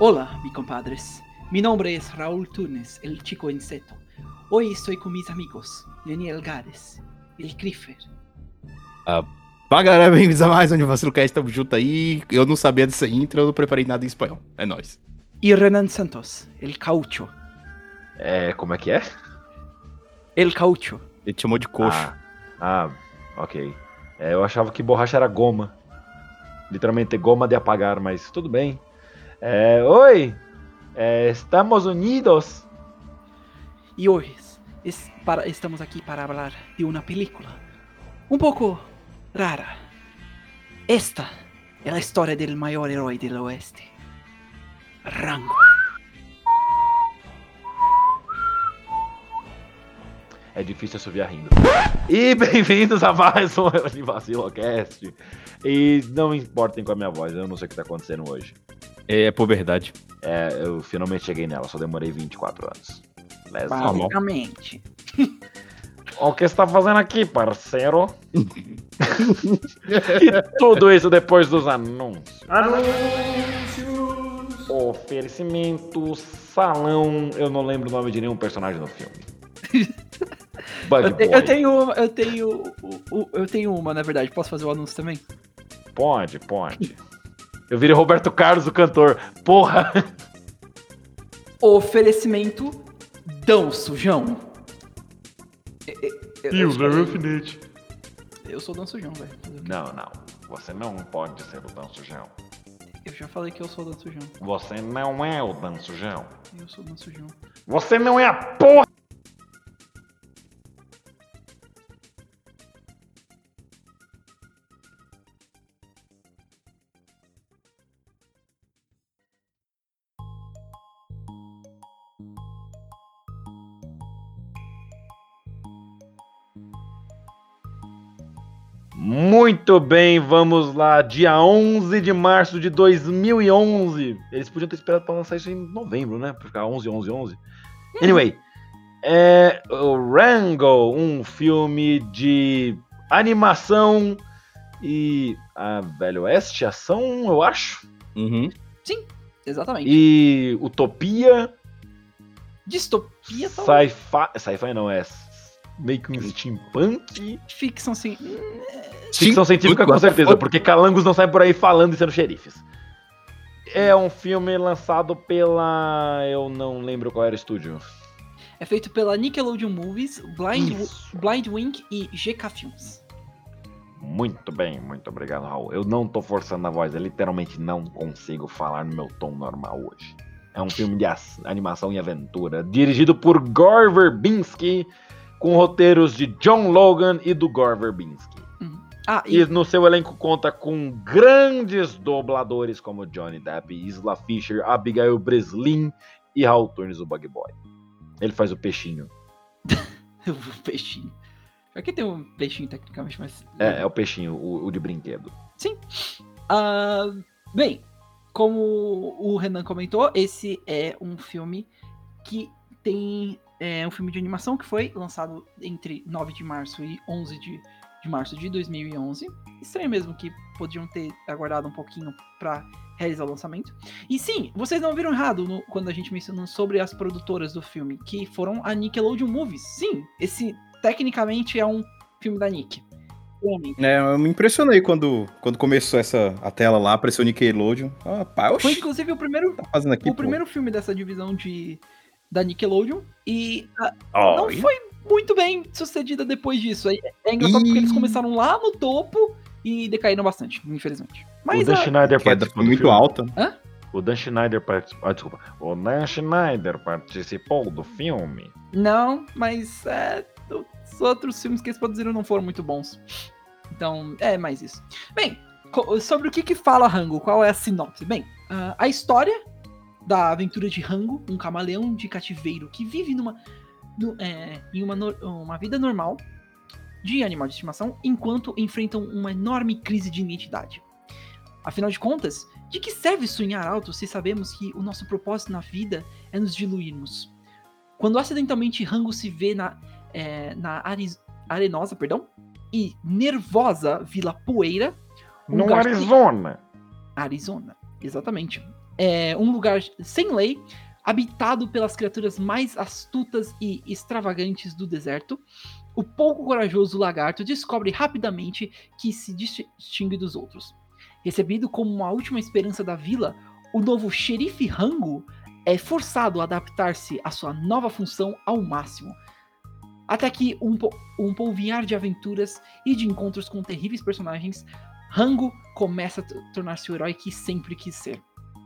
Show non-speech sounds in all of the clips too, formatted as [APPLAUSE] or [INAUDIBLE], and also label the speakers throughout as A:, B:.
A: Hola, mi compadres. Mi nombre es Raúl Túnez, el chico inseto. Hoy estoy con mis amigos, Daniel Gades, el Cliffer.
B: Fala galera, bem-vindos a mais um Anivacilo Cast, tamo junto aí. Eu não sabia dessa intro, eu não preparei nada em espanhol. É nóis.
A: Y Renan Santos, el Caucho.
C: É, como é que é?
A: El Caucho.
B: Ele te chamou de coxo.
C: Ah, ah, ok. É, eu achava que borracha era goma. Literalmente goma de apagar, mas tudo bem. É, oi! É, estamos unidos.
A: Y hoy es para- estamos aquí para hablar de una película un poco rara. Esta es la historia del mayor héroe del oeste, Rango.
C: É difícil assoviar rindo. E bem-vindos a mais um Vacilocast. E não importem com a minha voz, eu não sei o que tá acontecendo hoje.
B: É, é por verdade.
C: É, eu finalmente cheguei nela, só demorei 24 anos. Let's
B: Tá.
A: Basicamente. [LAUGHS]
C: O que está fazendo aqui, parceiro? [LAUGHS] e tudo isso depois dos anúncios. Anúncios! Oferecimento, salão. Eu não lembro o nome de nenhum personagem no filme. [LAUGHS] Bug
A: Eu, te-
C: Boy.
A: eu tenho uma, eu tenho, eu tenho uma, na verdade. Posso fazer o anúncio também?
C: Pode, pode. Eu virei Roberto Carlos, o cantor. Porra!
A: Oferecimento Dão Sujão. E- e- Eu, eu, sou-
C: alfinete.
A: eu sou Dão Sujão, velho.
C: Não, não. Você não pode ser o Dan Sujão.
A: Eu já falei que eu sou Dão Sujão.
C: Você não é o Dan Sujão.
A: Eu sou Dão Sujão.
C: Você não é a porra! Muito bem, vamos lá. Dia 11 de março de 2011. Eles podiam ter esperado para lançar isso em novembro, né? Pra ficar 11, 11, 11. Anyway, é o Rango, um filme de animação e a Velho Oeste, ação, eu acho.
B: Uhum.
A: Exatamente.
C: E Utopia,
A: Distopia, talvez.
C: sci-fi, sci-fi não é meio que um steampunk.
A: Ficção assim.
C: Ficção científica com certeza, porque calangos não saem por aí falando e sendo xerifes. É um filme lançado pela. Eu não lembro qual era o estúdio.
A: É feito pela Nickelodeon Movies, Blind. Blind Wing e GK Films.
C: Muito bem, muito obrigado, Raul. Eu não tô forçando a voz, eu literalmente não consigo falar no meu tom normal hoje. É um filme de animação e aventura, dirigido por Gore Verbinski, com roteiros de John Logan e do Gore Verbinski.
A: Ah,
C: E
A: e
C: no seu elenco conta com grandes dubladores como Johnny Depp, Isla Fisher, Abigail Breslin e Raul Tunes, o Bug Boy. Ele faz o peixinho. [LAUGHS]
A: o peixinho. Aqui tem um peixinho tecnicamente, mas.
C: É, é o peixinho, o, o de brinquedo.
A: Ah, bem, como o Renan comentou, esse é um filme que tem. É um filme de animação que foi lançado entre 9 de março e 11 de, de março de 2011. Estranho mesmo que podiam ter aguardado um pouquinho pra realizar o lançamento. E sim, vocês não viram errado no- quando a gente mencionou sobre as produtoras do filme, que foram a Nickelodeon Movies. Sim, esse tecnicamente é um filme da Nick.
B: É, eu me impressionei quando, quando começou essa a tela lá, apareceu o Nickelodeon. Ah, pá,
A: Foi
B: oxi,
A: inclusive o primeiro
B: tá fazendo aqui,
A: o
B: pô?
A: primeiro filme dessa divisão de da Nickelodeon e
B: Ó,
A: não
B: e-
A: foi muito bem sucedida depois disso. É, é engraçado porque eles começaram lá no topo e decaíram bastante, infelizmente. Mas
C: o Dan Schneider
B: A queda
C: participou
B: muito
C: filme.
B: alta.
C: O Dan Schneider participou. Ah, desculpa. O Dan Schneider participou do filme.
A: Não, mas é, os outros filmes que eles produziram não foram muito bons. Então, é mais isso. Bem, sobre o que que fala Rango, qual é a sinopse? Bem, ah, a história da aventura de Rango, um camaleão de cativeiro que vive numa, no- é, em uma, uma vida normal de animal de estimação, enquanto enfrentam uma enorme crise de identidade. Afinal de contas, de que serve sonhar alto se sabemos que o nosso propósito na vida é nos diluirmos? Quando acidentalmente Rango se vê na, é, na Ariz- arenosa perdão, e nervosa Vila Poeira, um
C: No Arizona.
A: Arizona, exatamente. É um lugar sem lei, habitado pelas criaturas mais astutas e extravagantes do deserto. O pouco corajoso lagarto descobre rapidamente que se distingue dos outros. Recebido como uma última esperança da vila, o novo xerife Rango é forçado a adaptar-se à sua nova função ao máximo. Até que um, po- um polvinhar de aventuras e de encontros com terríveis personagens Rango começa a tornar-se o herói que sempre quis ser.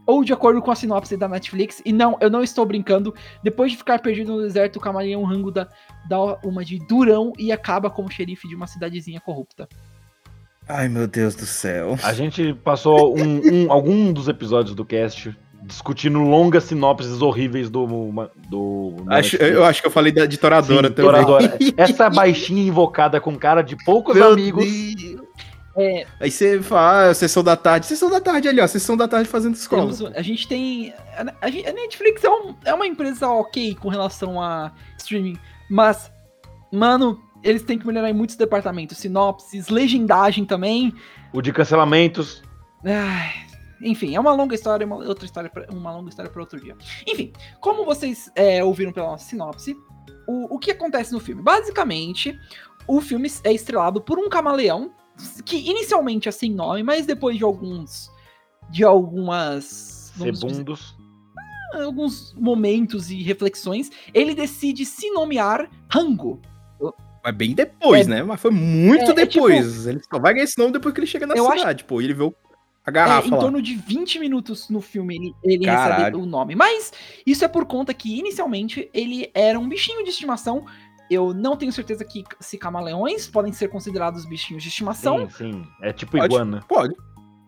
A: Ou de acordo com a sinopse da Netflix, e não, eu não estou brincando, depois de ficar perdido no deserto, o camaleão Rango dá, dá uma de durão e acaba como xerife de uma cidadezinha corrupta.
B: Ai, meu Deus do céu.
C: A gente passou um, um- algum dos episódios do cast discutindo longas sinopses horríveis do. do
B: Acho-
C: Netflix.
B: eu acho que eu falei da editoradora
C: Sim,
B: também.
C: Toradora. [LAUGHS] Essa baixinha invocada com cara de poucos
B: Meu
C: amigos.
B: Deus.
A: É,
B: Aí você fala, ah, sessão da tarde. Sessão da tarde ali, ó. Sessão da tarde fazendo escola.
A: temos, a gente tem. A, a Netflix é, um- é uma empresa ok com relação a streaming, mas, mano, eles têm que melhorar em muitos departamentos. Sinopses, legendagem também.
C: O de cancelamentos.
A: Ai, enfim, é uma longa história, uma outra história, pra- uma longa história para outro dia. Enfim, como vocês é, ouviram pela nossa sinopse, o, o que acontece no filme? Basicamente, o filme é estrelado por um camaleão que inicialmente é sem nome, mas depois de alguns, de algumas, vamos dizer,
C: Sebundos.
A: alguns momentos e reflexões, ele decide se nomear Rango.
B: Mas bem depois,
A: É.
B: né? Mas foi muito
A: É, é
B: depois. Ele só vai ganhar esse nome depois que ele chega na
A: Eu acho-
B: cidade, pô. E ele vê o- a
A: É,
B: garrafa
A: em
B: lá.
A: torno de 20 minutos no filme ele, ele recebe o nome. Mas isso é por conta que, inicialmente, ele era um bichinho de estimação. Eu não tenho certeza que se camaleões podem ser considerados bichinhos de estimação.
C: Sim, sim. É tipo
B: Pode.
C: iguana.
B: Pode.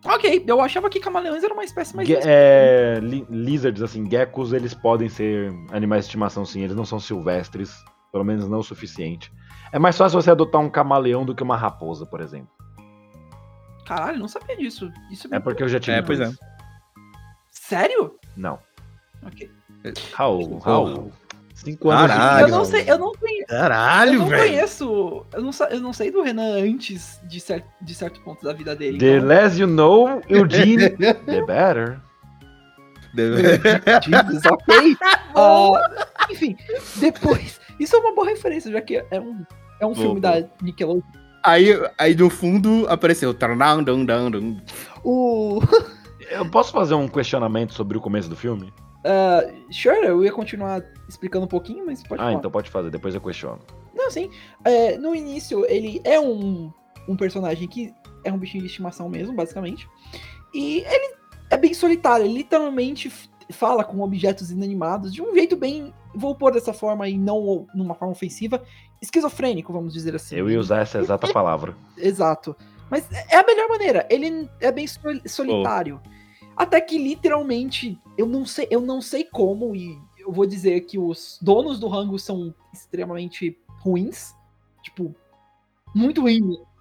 A: Ok, eu achava que camaleões era uma espécie mais.
C: Ge- é, li- lizards, assim, geckos, eles podem ser animais de estimação, sim. Eles não são silvestres, pelo menos não o suficiente. É mais fácil você adotar um camaleão do que uma raposa, por exemplo.
A: Caralho, não sabia disso. Isso
C: É porque eu já tive.
B: É, pois é.
A: Sério?
C: Não.
A: Ok.
C: Raul, Raul. Cinco anos
B: Caralho.
A: eu não sei, eu não conheço. Eu
B: Caralho,
A: não
B: velho.
A: conheço. Eu não, eu não sei do Renan antes de, cer de certo ponto da vida dele.
C: The
A: então-
C: less you know, Eugene, the better.
A: Jesus, ok. [LAUGHS] Ah, enfim, depois. Isso é uma boa referência, já que é um, é um
B: Boa,
A: filme
B: boa.
A: da Nickelodeon.
B: aí, aí no fundo apareceu.
A: O.
C: Eu posso fazer um questionamento sobre o começo do filme?
A: Ah, sure, eu ia continuar explicando um pouquinho, mas pode
C: ah,
A: falar.
C: então pode fazer, depois eu questiono.
A: Não, sim. É, no início, ele é um, um personagem que é um bichinho de estimação mesmo, basicamente. E ele é bem solitário, ele literalmente fala com objetos inanimados de um jeito bem. Vou pôr dessa forma e não numa forma ofensiva. Esquizofrênico, vamos dizer assim.
C: Eu ia usar essa exata [LAUGHS] palavra.
A: Exato. Mas é a melhor maneira. Ele é bem sol- solitário. Até que literalmente, eu não sei, eu não sei como, e eu vou dizer que os donos do rango são extremamente ruins. Tipo, muito ruim.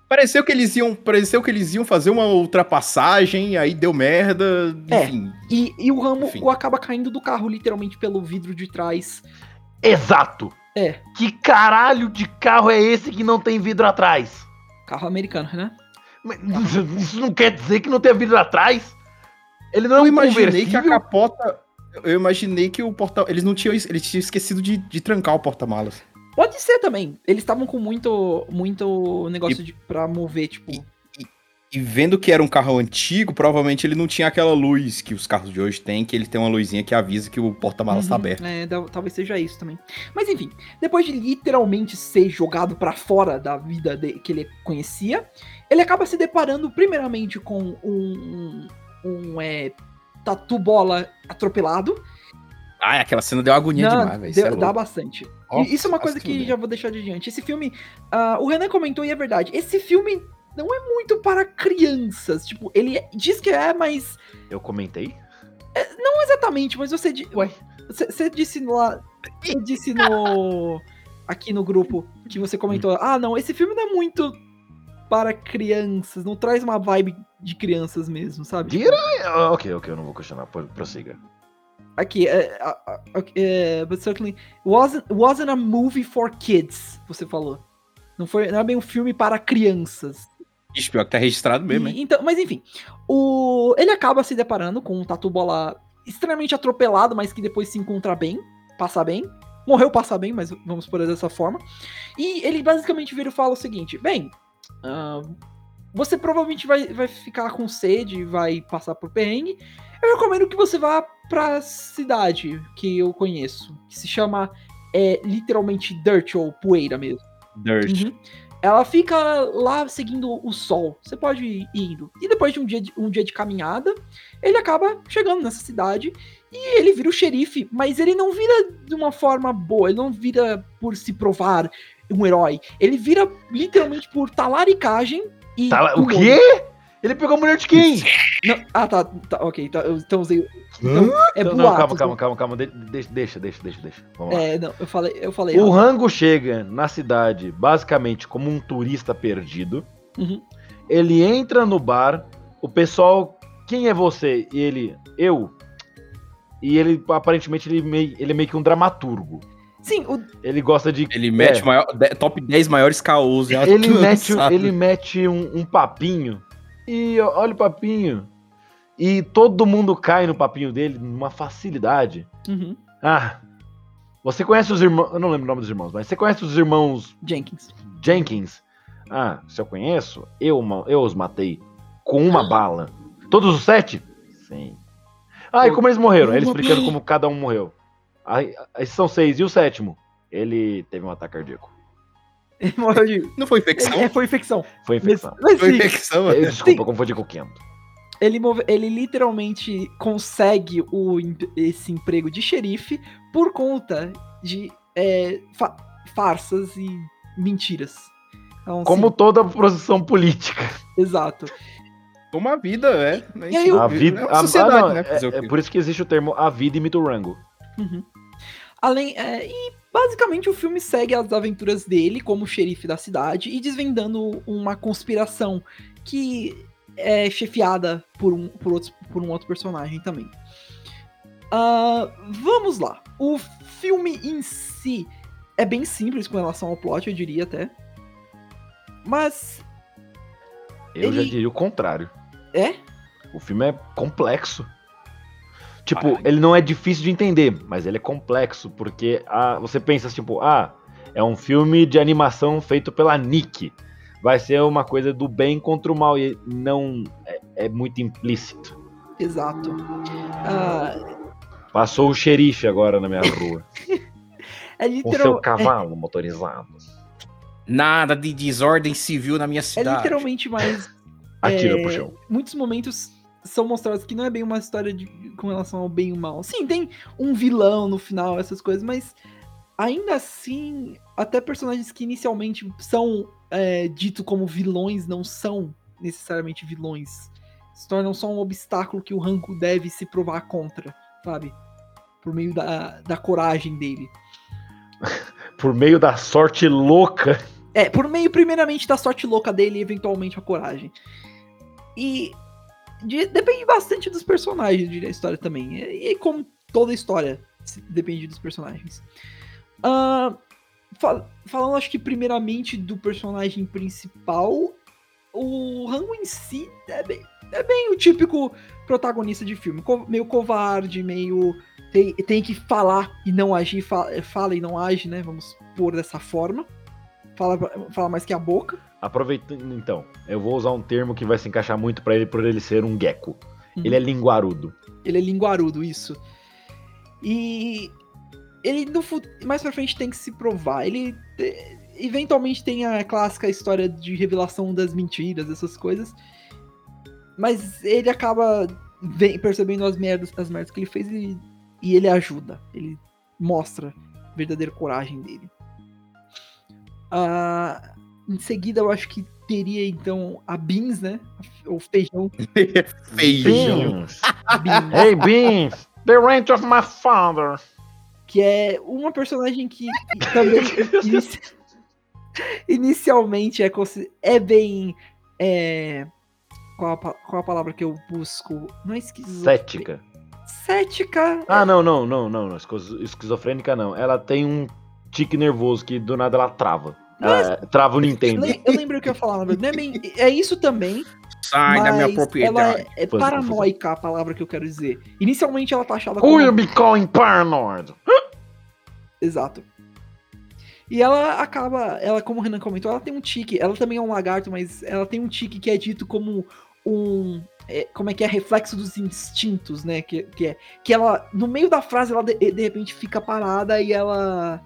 B: Pareceu que eles iam, pareceu que eles iam fazer uma ultrapassagem, aí deu merda,
A: É.
B: enfim.
A: E, e o ramo
B: Enfim.
A: acaba caindo do carro, literalmente, pelo vidro de trás.
C: Exato!
A: É.
C: Que caralho de carro é esse que não tem vidro atrás?
A: Carro americano, né?
C: Mas Isso não quer dizer que não tem vidro atrás? Ele não é
B: Eu
C: um
B: imaginei que a capota. Eu imaginei que o porta. Eles não tinham. Eles tinham esquecido de, de trancar o porta-malas.
A: Pode ser também. Eles estavam com muito, muito negócio de, pra mover, tipo.
B: E vendo que era um carro antigo, provavelmente ele não tinha aquela luz que os carros de hoje têm, que ele tem uma luzinha que avisa que o porta-malas tá
A: Uhum,
B: aberto.
A: é, da- talvez seja isso também. Mas enfim, depois de literalmente ser jogado pra fora da vida de- que ele conhecia, ele acaba se deparando primeiramente com um, um, é, tatu bola atropelado.
B: Ah, aquela cena deu agonia
A: Não,
B: demais, velho.
A: deu-
B: é
A: dá bastante.
B: Nossa,
A: e isso é uma coisa que
B: tudo.
A: já vou deixar de diante. Esse filme, ah, o Renan comentou e é verdade. Esse filme não é muito para crianças. Tipo, ele é- diz que é, mas
C: Eu comentei?
A: não exatamente. Mas você, di-
C: Ué.
A: você, você disse lá, você disse no [LAUGHS] aqui no grupo que você comentou. Ah, não, esse filme não é muito para crianças. Não traz uma vibe de crianças mesmo, sabe? Tipo?
C: Ah, ok, ok, eu não vou questionar. pro- Prossiga.
A: Aqui, é, é, but certainly wasn't, wasn't a movie for kids, você falou. Não foi, não é bem um filme para crianças.
B: Ixi, pior que tá registrado mesmo, hein?
A: então, mas enfim, o, ele acaba se deparando com um tatu bola extremamente atropelado, mas que depois se encontra bem, passa bem. Morreu, passa bem, mas vamos por dessa forma. E ele basicamente vira e fala o seguinte: bem, ah, você provavelmente vai, vai ficar com sede, vai passar por perrengue. Eu recomendo que você vá pra cidade que eu conheço, que se chama é, literalmente Dirt ou poeira mesmo.
B: Dirt.
A: Uhum. Ela fica lá seguindo o sol. Você pode ir indo. E depois de um dia de, um dia de caminhada, ele acaba chegando nessa cidade e ele vira o xerife, mas ele não vira de uma forma boa, ele não vira por se provar um herói. Ele vira literalmente por talaricagem e.
C: Tá lá- o quê? Ele pegou a mulher de quem? [LAUGHS]
A: Não- ah, tá, tá, ok. Tá, eu- então usei. Então, é
C: não, não, calma, calma, calma, calma. de- Deixa, deixa, deixa, deixa. deixa. Vamos lá.
A: É, não, eu falei, eu falei.
C: O. Rango chega na cidade basicamente como um turista perdido.
A: Uhum.
C: Ele entra no bar, o pessoal, quem é você? E ele, eu. E ele, aparentemente, ele, meio, ele é meio que um dramaturgo.
A: Sim, o,
C: Ele gosta de.
B: Ele mete
C: É.
B: maior, top 10 maiores caos
C: Ele [LAUGHS] mete, ele mete um, um papinho. E olha o papinho. E todo mundo cai no papinho dele numa facilidade.
A: uhum,
C: Ah, você conhece os irmãos. Eu não lembro o nome dos irmãos, mas você conhece os irmãos
A: Jenkins.
C: Jenkins? Ah, se eu conheço, eu, eu os matei com uma bala. Todos os sete? Sim. Ah, e como eles morreram? Ele explicando como cada um morreu. Aí são seis. E o sétimo? Ele teve um ataque cardíaco.
A: Ele morreu de.
B: Não foi infecção?
A: É, foi infecção.
C: Foi
A: Mas,
C: infecção.
A: mas
B: Foi
A: sim,
B: infecção,
C: Eh,
B: mano.
C: Desculpa, eu confundi com o Kento.
A: ele, move- ele literalmente consegue o, esse emprego de xerife por conta de é, fa- farsas e mentiras. Então,
C: Como
A: assim,
C: toda posição política.
A: exato.
B: Como a vida, é.
A: E aí,
C: A vida.
B: É
C: a-
B: uma
C: ah,
B: sociedade,
C: não,
B: né?
C: é-
B: Fazer o
C: é por isso que existe o termo a vida imita o rango.
A: Uhum. Além, é, e basicamente o filme segue as aventuras dele como xerife da cidade e desvendando uma conspiração que é chefiada por um, por outros, por um outro personagem também. Ah, vamos lá. O filme em si é bem simples com relação ao plot, eu diria até. Mas
C: Eu já
A: Ele-
C: diria o contrário.
A: é?
C: O filme é complexo. Tipo, ele não é difícil de entender, mas ele é complexo, porque ah, você pensa, tipo, ah, é um filme de animação feito pela Nick. Vai ser uma coisa do bem contra o mal, e não é, é muito implícito.
A: Exato. Ah,
C: Passou o xerife agora na minha rua, [LAUGHS]
A: é
C: com seu
A: literal, é,
C: cavalo motorizado.
B: Nada de desordem civil na minha
A: é
B: cidade.
A: literalmente mais
C: Atira
A: É,
C: pro chão.
A: muitos momentos são mostrados que não é bem uma história de, com relação ao bem e o mal. Sim, tem um vilão no final, essas coisas, mas ainda assim, até personagens que inicialmente são é, ditos como vilões não são necessariamente vilões. Se tornam só um obstáculo que o Ranko deve se provar contra, sabe? Por meio da, da coragem dele. [LAUGHS]
C: Por meio da sorte louca.
A: É, por meio, primeiramente, da sorte louca dele e eventualmente a coragem. E de- depende bastante dos personagens, diria, a história também. E, e como toda história depende dos personagens. Ah, fal- falando, acho que primeiramente do personagem principal, o Rango em si é bem, é bem o típico protagonista de filme. co- meio covarde, meio. Tem, tem que falar e não agir, fa- fala e não age, né? Vamos pôr dessa forma. Fala, fala mais que a boca.
C: Aproveitando então, eu vou usar um termo que vai se encaixar muito pra ele por ele ser um gecko.
A: Uhum.
C: Ele é linguarudo.
A: Ele é linguarudo, isso. E ele no mais pra frente tem que se provar. Ele te- eventualmente tem a clássica história de revelação das mentiras, essas coisas. Mas ele acaba ve- percebendo as merdas, as merdas que ele fez e e ele ajuda. Ele mostra a verdadeira coragem dele. Ah, em seguida, eu acho que teria então a Beans, né? O feijão. [LAUGHS]
B: Feijão.
C: Beans. [LAUGHS]
A: Beans,
C: Hey, Beans! The range of my father!
A: que é uma personagem que também [LAUGHS] inici- inicialmente é, consi- é bem. É, qual, a, qual a palavra que eu busco? Não é esquizo...
C: Cética.
A: Cética.
C: Ah, não, não, não, não, não. esquizo- Esquizofrênica não. Ela tem um tique nervoso que do nada ela trava. Ela trava o Nintendo.
A: eu lembrei o que eu ia falar, na verdade. Não é, bem- é isso também,
B: Sai da minha propriedade.
A: é, é
C: Pois,
A: paranoica a palavra que eu quero dizer. Inicialmente ela tá achada como...
C: you be calling paranoid?
A: Exato. E ela acaba, ela como o Renan comentou, ela tem um tique, ela também é um lagarto, mas ela tem um tique que é dito como um, é, como é que é, reflexo dos instintos, né, que, que é, que ela, no meio da frase, ela de, de repente fica parada e ela,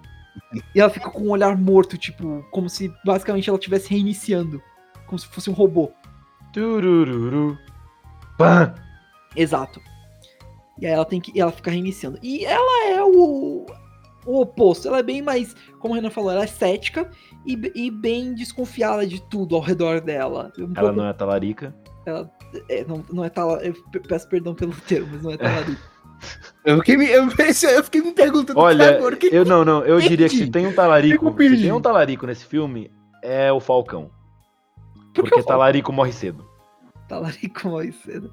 A: e ela fica com um olhar morto, tipo, como se basicamente ela estivesse reiniciando, como se fosse um robô.
C: Turururu. Pã.
A: Exato. E aí ela tem que. Ela fica reiniciando. E ela é o, o oposto. Ela é bem mais. Como a Renan falou, ela é cética e, e bem desconfiada de tudo ao redor dela. Um
C: Ela
A: pouco-
C: não é talarica.
A: ela- é, não, não é tala, Eu pe- peço perdão pelo termo, mas não é [LAUGHS] talarica.
B: Eu fiquei, me, eu, [LAUGHS] eu fiquei me perguntando
C: Olha,
B: agora. que-
C: eu não, não, eu diria que se tem um talarico, se tem um talarico nesse filme, é o Falcão.
A: Por que
C: Porque
A: falo
C: talarico morre cedo.
A: talarico [LAUGHS] mais cedo?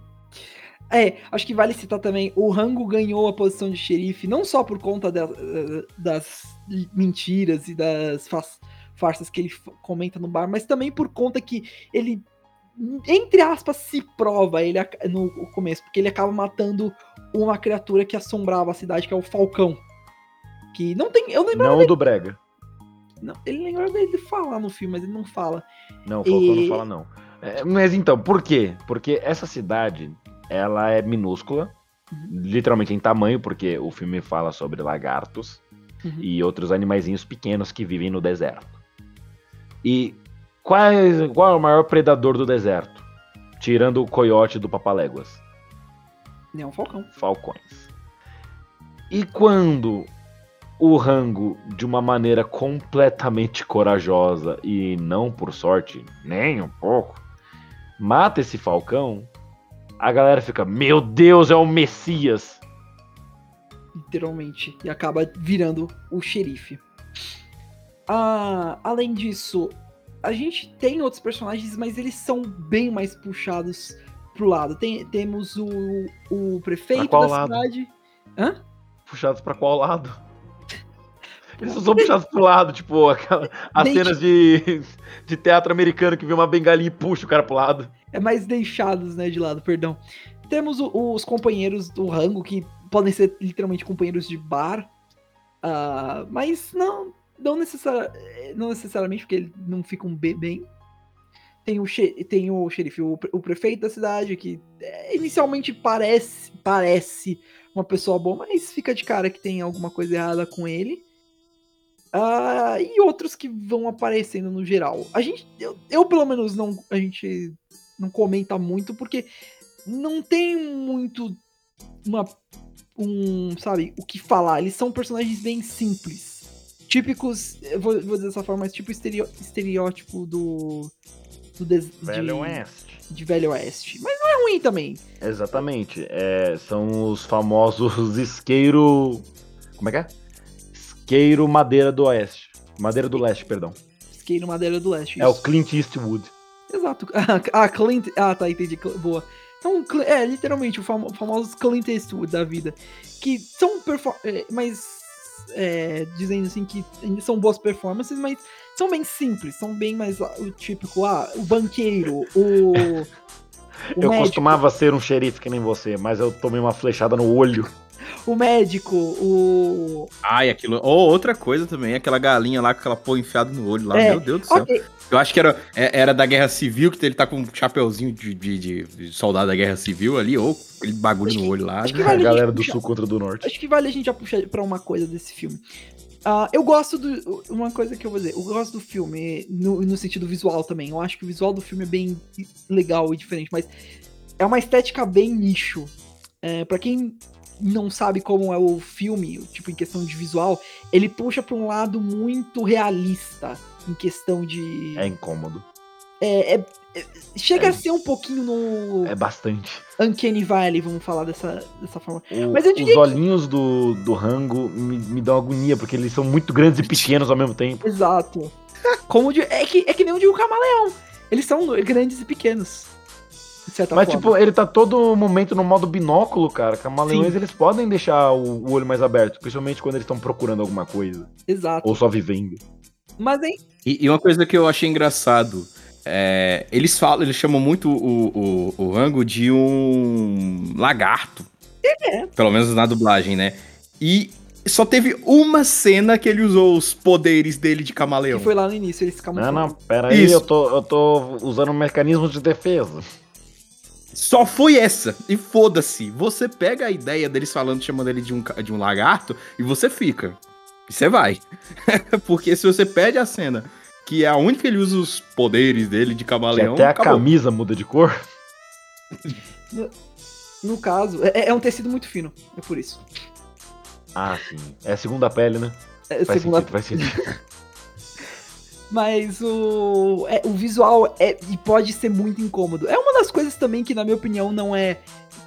A: É, acho que vale citar também, o Rango ganhou a posição de xerife, não só por conta da- das mentiras e das farsas que ele comenta no bar, mas também por conta que ele, entre aspas, se prova ele no começo, porque ele acaba matando uma criatura que assombrava a cidade, que é o Falcão. Que não tem. Eu lembro.
C: Não o do Brega.
A: Não, ele lembra dele falar no filme, mas ele não fala.
C: Não, o Falcão
A: E-
C: não fala não. É, mas então, por quê? Porque essa cidade, ela é minúscula, literalmente em tamanho, porque o filme fala sobre lagartos
A: Uhum.
C: e outros animaizinhos pequenos que vivem no deserto. E quais, qual é o maior predador do deserto? Tirando o coiote do Papaléguas.
A: É um Falcão.
C: falcões. E quando o Rango, de uma maneira completamente corajosa e não por sorte, nem um pouco, mata esse falcão, a galera fica: Meu Deus, é o Messias!
A: literalmente, e acaba virando o xerife. Ah, além disso, a gente tem outros personagens, mas eles são bem mais puxados pro lado. Tem- temos o, o prefeito da
C: lado?
A: cidade. Hã?
C: Puxados pra qual lado? [LAUGHS] Eles são puxados pro lado, tipo, aquela, as cenas de, [LAUGHS] de teatro americano que vê uma bengalinha e puxa o cara pro lado.
A: É mais deixados, né, de lado, perdão. Temos o- os companheiros do rango, que podem ser literalmente companheiros de bar. ah, mas não, não, necessari- não necessariamente, porque eles não ficam be- bem. Tem o, tem o xerife, o, o prefeito da cidade, que é, inicialmente parece, parece uma pessoa boa, mas fica de cara que tem alguma coisa errada com ele. Ah, e outros que vão aparecendo no geral. A gente, eu, eu, pelo menos não, a gente não comenta muito porque não tem muito uma um, sabe, o que falar. Eles são personagens bem simples. Típicos, vou, vou dizer dessa forma, mas tipo estereó- estereótipo do do des- de,
C: Oeste.
A: de Velho Oeste. Mas não é ruim também.
C: Exatamente. É, são os famosos [LAUGHS] isqueiro. Como é que é? Isqueiro Madeira do Oeste. Madeira do Leste, perdão.
A: Skate Madeira do Leste.
C: É o
A: isso.
C: Clint Eastwood.
A: Exato. [LAUGHS] Ah, Clint. Ah, tá, entendi. Boa. Então, é, literalmente, os famo- famosos Clint Eastwood da vida. Que são é, mas é, dizendo assim que são boas performances, mas são bem simples, são bem mais ah, o típico, ah, o banqueiro, o. [LAUGHS] o
C: eu
A: médico,
C: costumava ser um xerife que nem você, mas eu tomei uma flechada no olho.
A: o médico, o.
B: Ai, aquilo. Ou outra coisa também, aquela galinha lá com aquela porra enfiada no olho lá.
A: É,
B: Meu Deus do céu. Eu acho que era, é- era da Guerra Civil, que ele tá com um chapeuzinho de, de- de soldado da Guerra Civil ali, ou aquele bagulho
A: Acho
B: no
A: que-
B: olho lá.
A: acho que
C: A
A: vale a
C: galera
A: gente
C: do
A: puxar-
C: sul contra do norte.
A: Acho que vale a gente já puxar pra uma coisa desse filme. Ah, eu gosto do. Uma coisa que eu vou dizer, eu gosto do filme no, no sentido visual também. Eu acho que o visual do filme é bem legal e diferente, mas é uma estética bem nicho. É, para quem não sabe como é o filme, tipo, em questão de visual, ele puxa pra um lado muito realista em questão de.
C: É incômodo.
A: É, é- é- chega
C: É.
A: a ser um pouquinho no
C: É bastante.
A: Uncanny Valley, vamos falar dessa, dessa forma.
C: O-
A: Mas eu
C: os
A: diria que-
C: olhinhos do, do rango me, me dão agonia, porque eles são muito grandes e pequenos ao mesmo tempo.
A: Exato. Como de, é, que, é que nem o de um camaleão. Eles são grandes e pequenos. De certa
C: Mas,
A: forma.
C: tipo, ele tá todo momento no modo binóculo, cara. Camaleões,
A: Sim.
C: eles podem deixar o, o olho mais aberto, principalmente quando eles estão procurando alguma coisa.
A: Exato.
C: Ou só vivendo.
A: Mas aí,
B: E, e uma coisa que eu achei engraçado, é, eles falam, eles chamam muito o, o, o Rango de um lagarto.
A: É.
B: Pelo menos na dublagem, né? E só teve uma cena que ele usou os poderes dele de camaleão.
A: que foi lá no início, eles ficam
C: Não, não, pera aí,
B: Isso.
C: eu tô, eu tô usando mecanismos de defesa.
B: Só foi essa. E foda-se. Você pega a ideia deles falando, chamando ele de um, de um lagarto, e você fica. E você vai. [LAUGHS] Porque se você perde a cena, que é a única que ele usa os poderes dele de
C: Que
B: camaleão,
C: até a
B: acabou.
C: camisa muda de cor.
A: No caso, é, é um tecido muito fino. É por isso.
C: Ah, sim. É a segunda pele, né?
A: É,
C: Faz
A: segunda-
C: sentido, faz sentido. [LAUGHS]
A: Mas o, é, o visual é, e pode ser muito incômodo. É uma das coisas também que, na minha opinião, não é.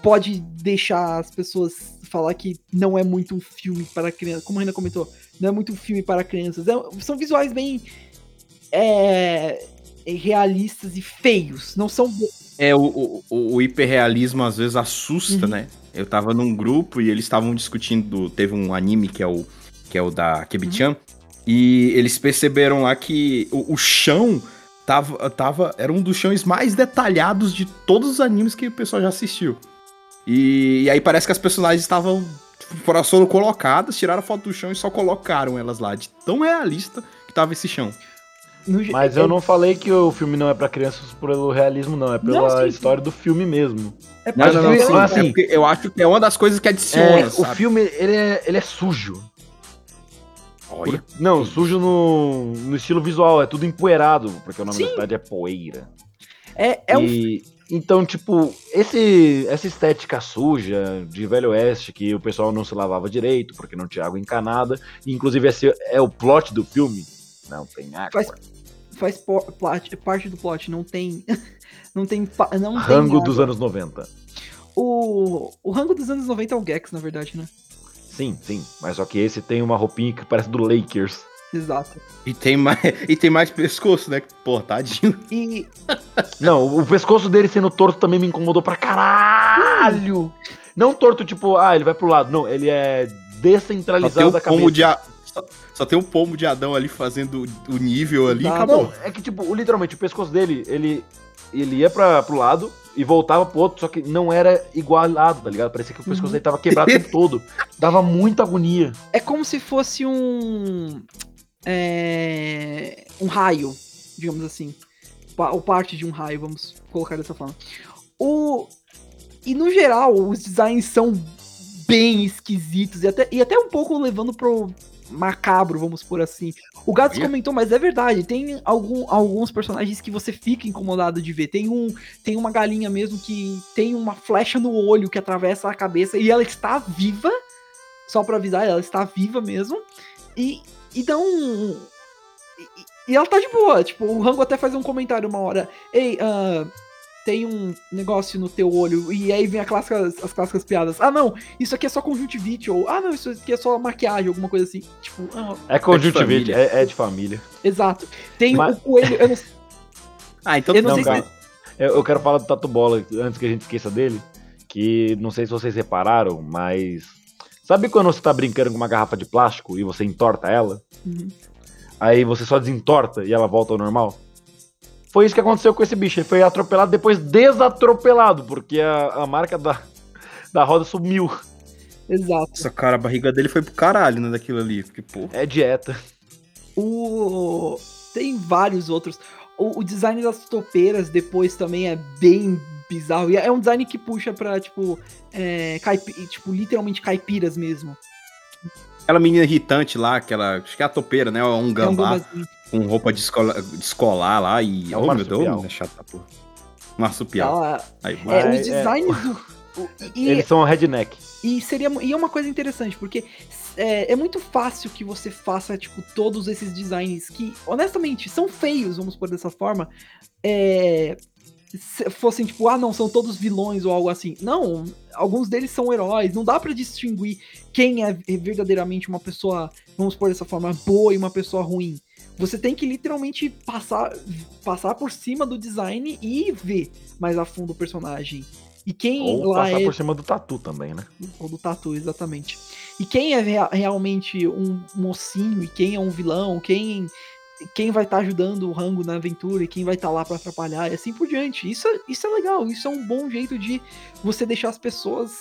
A: Pode deixar as pessoas falar que não é muito um filme para crianças. Como a Renan comentou, não é muito um filme para crianças. É- são visuais bem. É, realistas e feios. Não são.
B: É, o, o, o- hiperrealismo às vezes assusta,
A: Uhum.
B: né? Eu tava num grupo e eles estavam discutindo. Teve um anime que é o, que é o da Kebichan. E eles perceberam lá que o, o chão tava, tava. Era um dos chões mais detalhados de todos os animes que o pessoal já assistiu. E, e aí parece que as personagens estavam. Foram foram colocadas, tiraram a foto do chão e só colocaram elas lá. De tão realista que tava esse chão.
A: No
C: Mas
A: é-
C: eu não falei que o filme não é pra crianças pelo realismo, não. É pela
A: Não, sim, sim.
C: história do filme mesmo.
A: É
B: Não, não, não,
C: eu-
B: sim,
C: assim-
B: é porque eu acho que é uma das coisas que adiciona,
C: É, o filme, ele é, ele é sujo.
B: Olha.
C: Não, sujo no, no estilo visual, é tudo empoeirado, porque o nome
A: Sim.
C: da cidade é Poeira.
A: é, é um
C: e, Então, tipo, esse, essa estética suja de Velho Oeste, que o pessoal não se lavava direito, porque não tinha água encanada, inclusive esse é o plot do filme. Não tem água.
A: Faz- faz plot- parte do plot, não tem. [LAUGHS] Não tem. Não tem
C: Rango
A: água.
C: dos anos 90.
A: O, o rango dos anos 90 é o Gex, na verdade, né?
C: Sim, sim. Mas só que esse tem uma roupinha que parece do Lakers.
A: Exato.
B: E tem mais, [LAUGHS] e tem mais pescoço, né? Pô, tadinho.
A: E [LAUGHS]
C: Não, o pescoço dele sendo torto também me incomodou pra caralho. Não torto, tipo, ah, ele vai pro lado. Não, ele é
B: tem
C: descentralizado da cabeça.
B: de a... só, só tem o pomo de Adão ali fazendo o nível ali e
A: Exato.
B: acabou.
C: Não, é que, tipo, literalmente, o pescoço dele, ele, ele ia pra, pro lado e voltava pro outro, só que não era igualado, tá ligado? Parecia que o pescoço
A: Uhum.
C: dele tava quebrado o tempo [LAUGHS] todo. Dava muita agonia.
A: é como se fosse um. É, um raio, digamos assim. Ou parte de um raio, vamos colocar dessa forma. O, e no geral, os designs são bem esquisitos e até, e até um pouco levando pro macabro, vamos por assim. O Gatos
B: Olha.
A: comentou, mas é verdade, tem algum, alguns personagens que você fica incomodado de ver. Tem um, tem uma galinha mesmo que tem uma flecha no olho que atravessa a cabeça e ela está viva. Só pra avisar, ela está viva mesmo. E, e um. E, e ela tá de boa. Tipo, o Rango até faz um comentário uma hora. Ei, ah, tem um negócio no teu olho. E aí vem a clássica, as clássicas piadas. Ah, não, isso aqui é só conjuntivite. Ou, ah, não, isso aqui é só maquiagem, alguma coisa assim. Tipo, ah,
C: É conjuntivite, é, é de família.
A: exato. Tem
C: Mas-
A: o coelho. Eu não,
B: Ah, então
A: Eu não
C: Não,
A: sei se-
C: cara. Eu, eu quero falar do Tatu Bola antes que a gente esqueça dele. Que não sei se vocês repararam, mas. Sabe quando você tá brincando com uma garrafa de plástico e você entorta ela?
A: Uhum.
C: Aí você só desentorta e ela volta ao normal? Foi isso que aconteceu com esse bicho. Ele foi atropelado, depois desatropelado, porque a, a marca da, da roda sumiu.
A: Exato.
B: Nossa, cara, a barriga dele foi pro caralho, né, daquilo ali. Porque, pô.
C: É dieta.
A: O... Tem vários outros. O, o design das topeiras depois também é bem bizarro. E é um design que puxa pra, tipo, é, caipi- tipo literalmente caipiras mesmo.
B: Aquela menina irritante lá, aquela. Acho que é a topeira, né? Um
A: É um
B: gambá
A: gambazinho.
B: Com roupa de, escola, de escolar lá e.
C: É
B: oh, meu Deus, é chata, pô. Marsupial.
A: Ela-
B: Aí,
A: É,
C: Mas,
A: os designs do. o- e,
C: Eles são redneck.
A: e seria e é uma coisa interessante, porque é, é muito fácil que você faça, tipo, todos esses designs que, honestamente, são feios, vamos pôr dessa forma. É, se fossem, tipo, ah, não, são todos vilões ou algo assim. Não, alguns deles são heróis. Não dá pra distinguir quem é verdadeiramente uma pessoa, vamos pôr dessa forma, boa e uma pessoa ruim. Você tem que literalmente passar, passar por cima do design e ver mais a fundo o personagem. E quem
C: Ou
A: lá
C: passar
A: é
C: por cima do tatu também, né?
A: ou do tatu, exatamente. E quem é rea- realmente um mocinho e quem é um vilão, quem quem vai estar ajudando o Rango na aventura e quem vai estar lá pra atrapalhar e assim por diante. Isso, é- isso é legal, isso é um bom jeito de você deixar as pessoas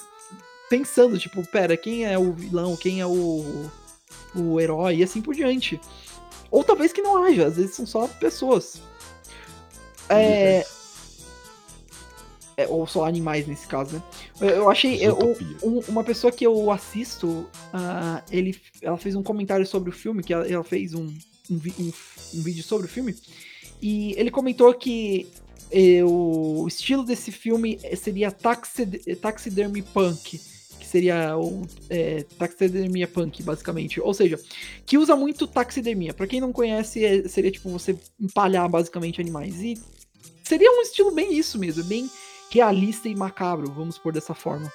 A: pensando, tipo, pera, quem é o vilão, quem é o, o herói e assim por diante. Ou talvez que não haja, às vezes são só pessoas. É, é, ou só animais nesse caso, né? Eu, eu achei. eu- um- uma pessoa que eu assisto, ah, ele, ela fez um comentário sobre o filme, que ela, ela fez um, um, um- um vídeo sobre o filme, e ele comentou que eh, o estilo desse filme seria taxid, taxidermy punk, que seria o é, taxidermia punk, basicamente. Ou seja, que usa muito taxidermia. Pra quem não conhece, é- seria tipo você empalhar basicamente animais. E seria um estilo bem isso mesmo, bem realista e macabro, vamos pôr dessa forma.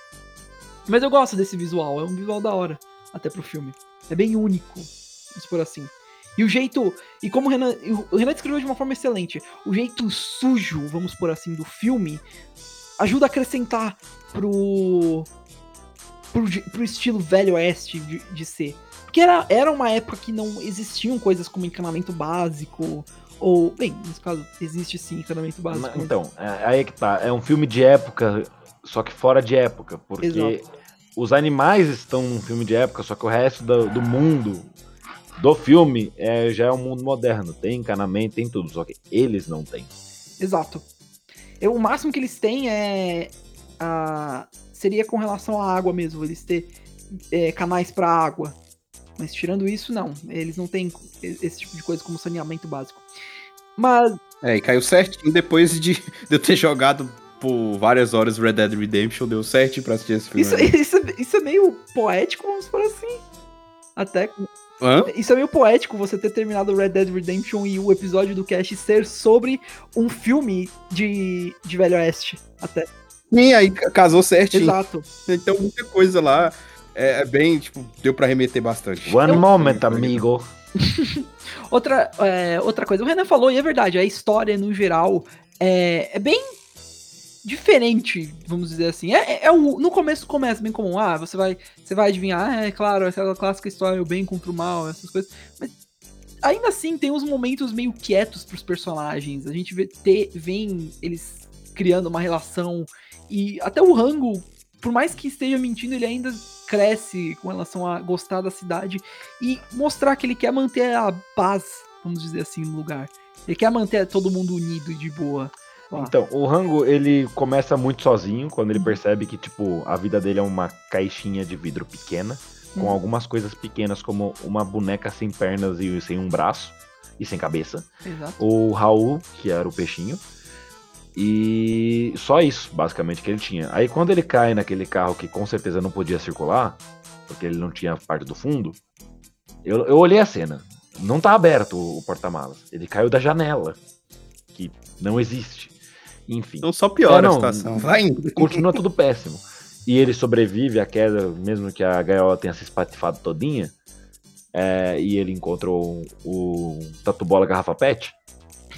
A: Mas eu gosto desse visual, é um visual da hora, até pro filme. É bem único, vamos por assim. E o jeito. E como o Renan, o Renan descreveu de uma forma excelente, o jeito sujo, vamos por assim, do filme ajuda a acrescentar pro. Pro, pro estilo velho oeste de, de ser. Porque era, era uma época que não existiam coisas como encanamento básico. Ou, bem, nesse caso, existe sim encanamento básico.
C: Mas,
A: mas-
C: Então, é- aí é que tá. É um filme de época, só que fora de época. Porque
A: Exato.
C: os animais estão num filme de época, só que o resto do, do mundo do filme é, já é um mundo moderno. Tem encanamento, tem tudo. Só que eles não têm.
A: Exato. Eu, o máximo que eles têm é. a- seria com relação à água mesmo, eles ter é, canais para água. Mas tirando isso, não. Eles não têm esse tipo de coisa como saneamento básico. Mas,
B: É, e caiu certinho depois de, [LAUGHS] de eu ter jogado por várias horas Red Dead Redemption, deu certo pra assistir esse filme.
A: isso, [LAUGHS] isso, é- isso é meio poético, vamos por assim. Até.
B: Hã?
A: Isso é meio poético você ter terminado Red Dead Redemption e o episódio do cast ser sobre um filme de, de Velho Oeste. Até.
B: Sim, aí ca- casou certinho.
A: Exato.
B: Então muita coisa lá é, é bem, tipo, deu pra remeter bastante.
C: One moment, amigo. [LAUGHS]
A: Outra, é, outra coisa, o Renan falou, e é verdade, a história no geral é, é bem diferente, vamos dizer assim. É, é- é o, no começo começa bem comum, ah, você vai, você vai adivinhar, ah, é claro, aquela clássica história, o bem contra o mal, essas coisas. Mas ainda assim tem uns momentos meio quietos pros personagens. A gente vê, te, vem eles criando uma relação e até o Rango, por mais que esteja mentindo, ele ainda cresce com relação a gostar da cidade e mostrar que ele quer manter a paz, vamos dizer assim, no lugar. Ele quer manter todo mundo unido e de boa. lá.
C: Então, o Rango, ele começa muito sozinho, quando ele percebe que, tipo, a vida dele é uma caixinha de vidro pequena, com
A: Uhum.
C: algumas coisas pequenas, como uma boneca sem pernas e sem um braço, e sem cabeça.
A: Exato.
C: O Raul, que era o peixinho. E só isso, basicamente, que ele tinha. Aí quando ele cai naquele carro que com certeza não podia circular, porque ele não tinha parte do fundo, eu, eu olhei a cena. Não tá aberto o, o porta-malas. Ele caiu da janela, que não existe. Enfim.
B: Então só piora
C: É, não,
B: a situação. Vai indo.
C: Continua tudo péssimo. E ele sobrevive à queda, mesmo que a gaiola tenha se espatifado todinha. É, e ele encontrou o, o Tatu Bola Garrafa Pet.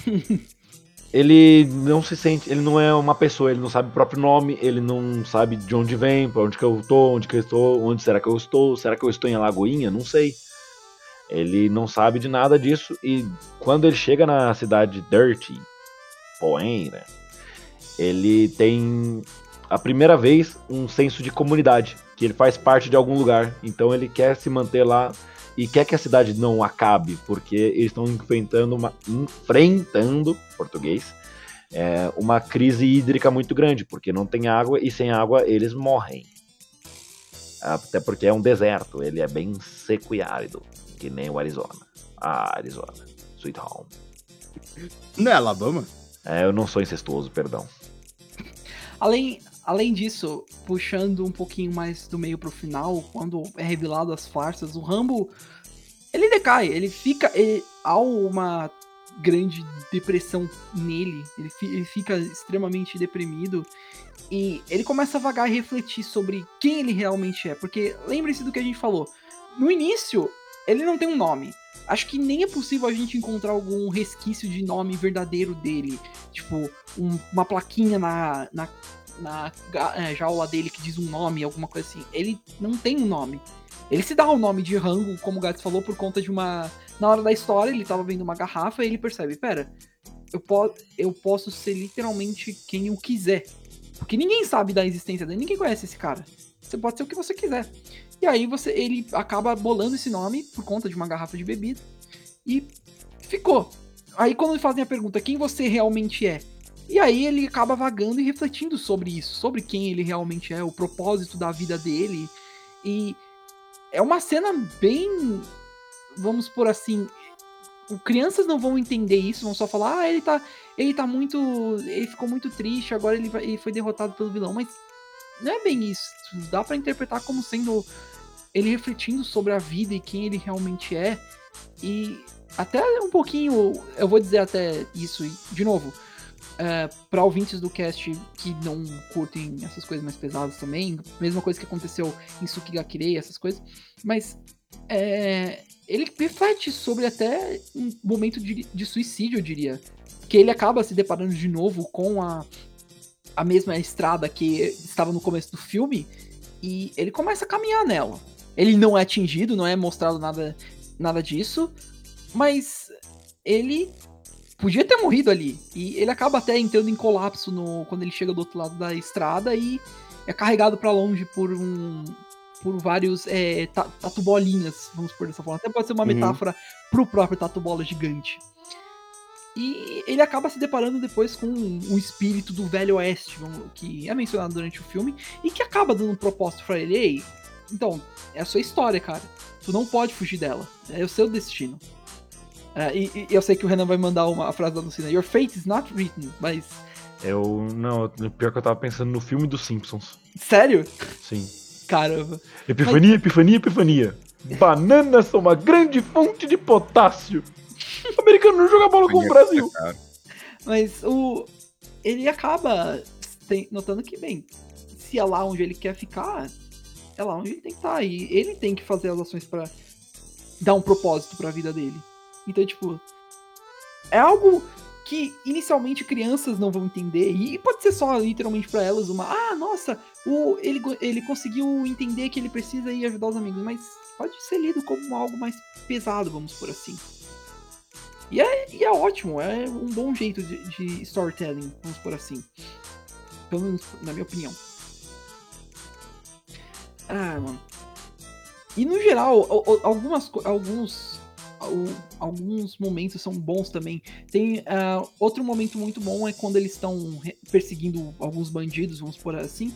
C: [LAUGHS] ele não se sente, ele não é uma pessoa, ele não sabe o próprio nome, ele não sabe de onde vem, pra onde que eu tô, onde que eu estou, onde será que eu estou, será que eu estou em Alagoinha? Não sei. Ele não sabe de nada disso e quando ele chega na cidade Dirty, Poeira, ele tem a primeira vez um senso de comunidade, que ele faz parte de algum lugar. Então ele quer se manter lá e quer que a cidade não acabe, porque eles estão enfrentando uma enfrentando português é, uma crise hídrica muito grande, porque não tem água e sem água eles morrem. Até porque é um deserto, ele é bem seco e árido, que nem o Arizona. Ah, Arizona, Sweet Home.
B: Não é Alabama?
C: É, eu não sou incestuoso, perdão.
A: Além, além disso, puxando um pouquinho mais do meio pro final, quando é revelado as farsas, o Rambo ele decai, ele fica. Ele, há uma grande depressão nele, ele, fi, ele fica extremamente deprimido. E ele começa a vagar e refletir sobre quem ele realmente é. Porque lembre-se do que a gente falou. No início, ele não tem um nome. Acho que nem é possível a gente encontrar algum resquício de nome verdadeiro dele. Tipo, um- uma plaquinha na, na, na é, jaula dele que diz um nome, alguma coisa assim. Ele não tem um nome. Ele se dá o nome de Rango, como o Gats falou, por conta de uma. Na hora da história, ele tava vendo uma garrafa e ele percebe: pera, eu, po eu posso ser literalmente quem eu quiser. Porque ninguém sabe da existência dele, ninguém conhece esse cara. Você pode ser o que você quiser. E aí você, ele acaba bolando esse nome por conta de uma garrafa de bebida e ficou. Aí quando fazem a pergunta quem você realmente é, e aí ele acaba vagando e refletindo sobre isso, sobre quem ele realmente é, o propósito da vida dele. E é uma cena bem, vamos por assim, crianças não vão entender isso, vão só falar, ah, ele tá, ele tá muito, ele ficou muito triste, agora ele, ele foi derrotado pelo vilão, mas não é bem isso. Dá pra interpretar como sendo ele refletindo sobre a vida e quem ele realmente é. E até um pouquinho, eu vou dizer até isso, de novo, é, para ouvintes do cast que não curtem essas coisas mais pesadas também, mesma coisa que aconteceu em Sukigakirei, essas coisas, mas é, ele reflete sobre até um momento de, de suicídio, eu diria. Que ele acaba se deparando de novo com a, a mesma estrada que estava no começo do filme e ele começa a caminhar nela. Ele não é atingido, não é mostrado nada, nada disso, mas ele podia ter morrido ali. E ele acaba até entrando em colapso no, quando ele chega do outro lado da estrada e é carregado pra longe por um por vários é, ta- tatu bolinhas, vamos por dessa forma. Até pode ser uma
B: Uhum.
A: metáfora pro próprio tatu bola gigante. E ele acaba se deparando depois com um espírito do Velho Oeste, que é mencionado durante o filme, e que acaba dando um propósito pra ele. Ei, então, é a sua história, cara. Tu não pode fugir dela. É o seu destino. É, e, e eu sei que o Renan vai mandar uma frase da Lucina. Your fate is not written, mas.
C: Eu. Não, pior que eu tava pensando no filme dos Simpsons.
A: Sério?
C: Sim.
A: Caramba.
C: Epifania, epifania, epifania. Bananas são uma grande fonte de potássio. O americano não joga bola com o Brasil.
A: Mas o. Ele acaba tem- notando que, bem, se é lá onde ele quer ficar, é lá onde ele tem que estar. E ele tem que fazer as ações pra dar um propósito pra vida dele. Então, tipo. É algo que inicialmente crianças não vão entender. E pode ser só literalmente pra elas uma. Ah, nossa, o, ele, ele conseguiu entender que ele precisa ir ajudar os amigos. Mas pode ser lido como algo mais pesado, vamos por assim. E é, e é ótimo, é um bom jeito de, de storytelling, vamos por assim. Pelo menos na minha opinião. Ah, mano. E no geral, algumas, alguns, al- alguns momentos são bons também. Tem ah, outro momento muito bom é quando eles estão perseguindo alguns bandidos, vamos por assim.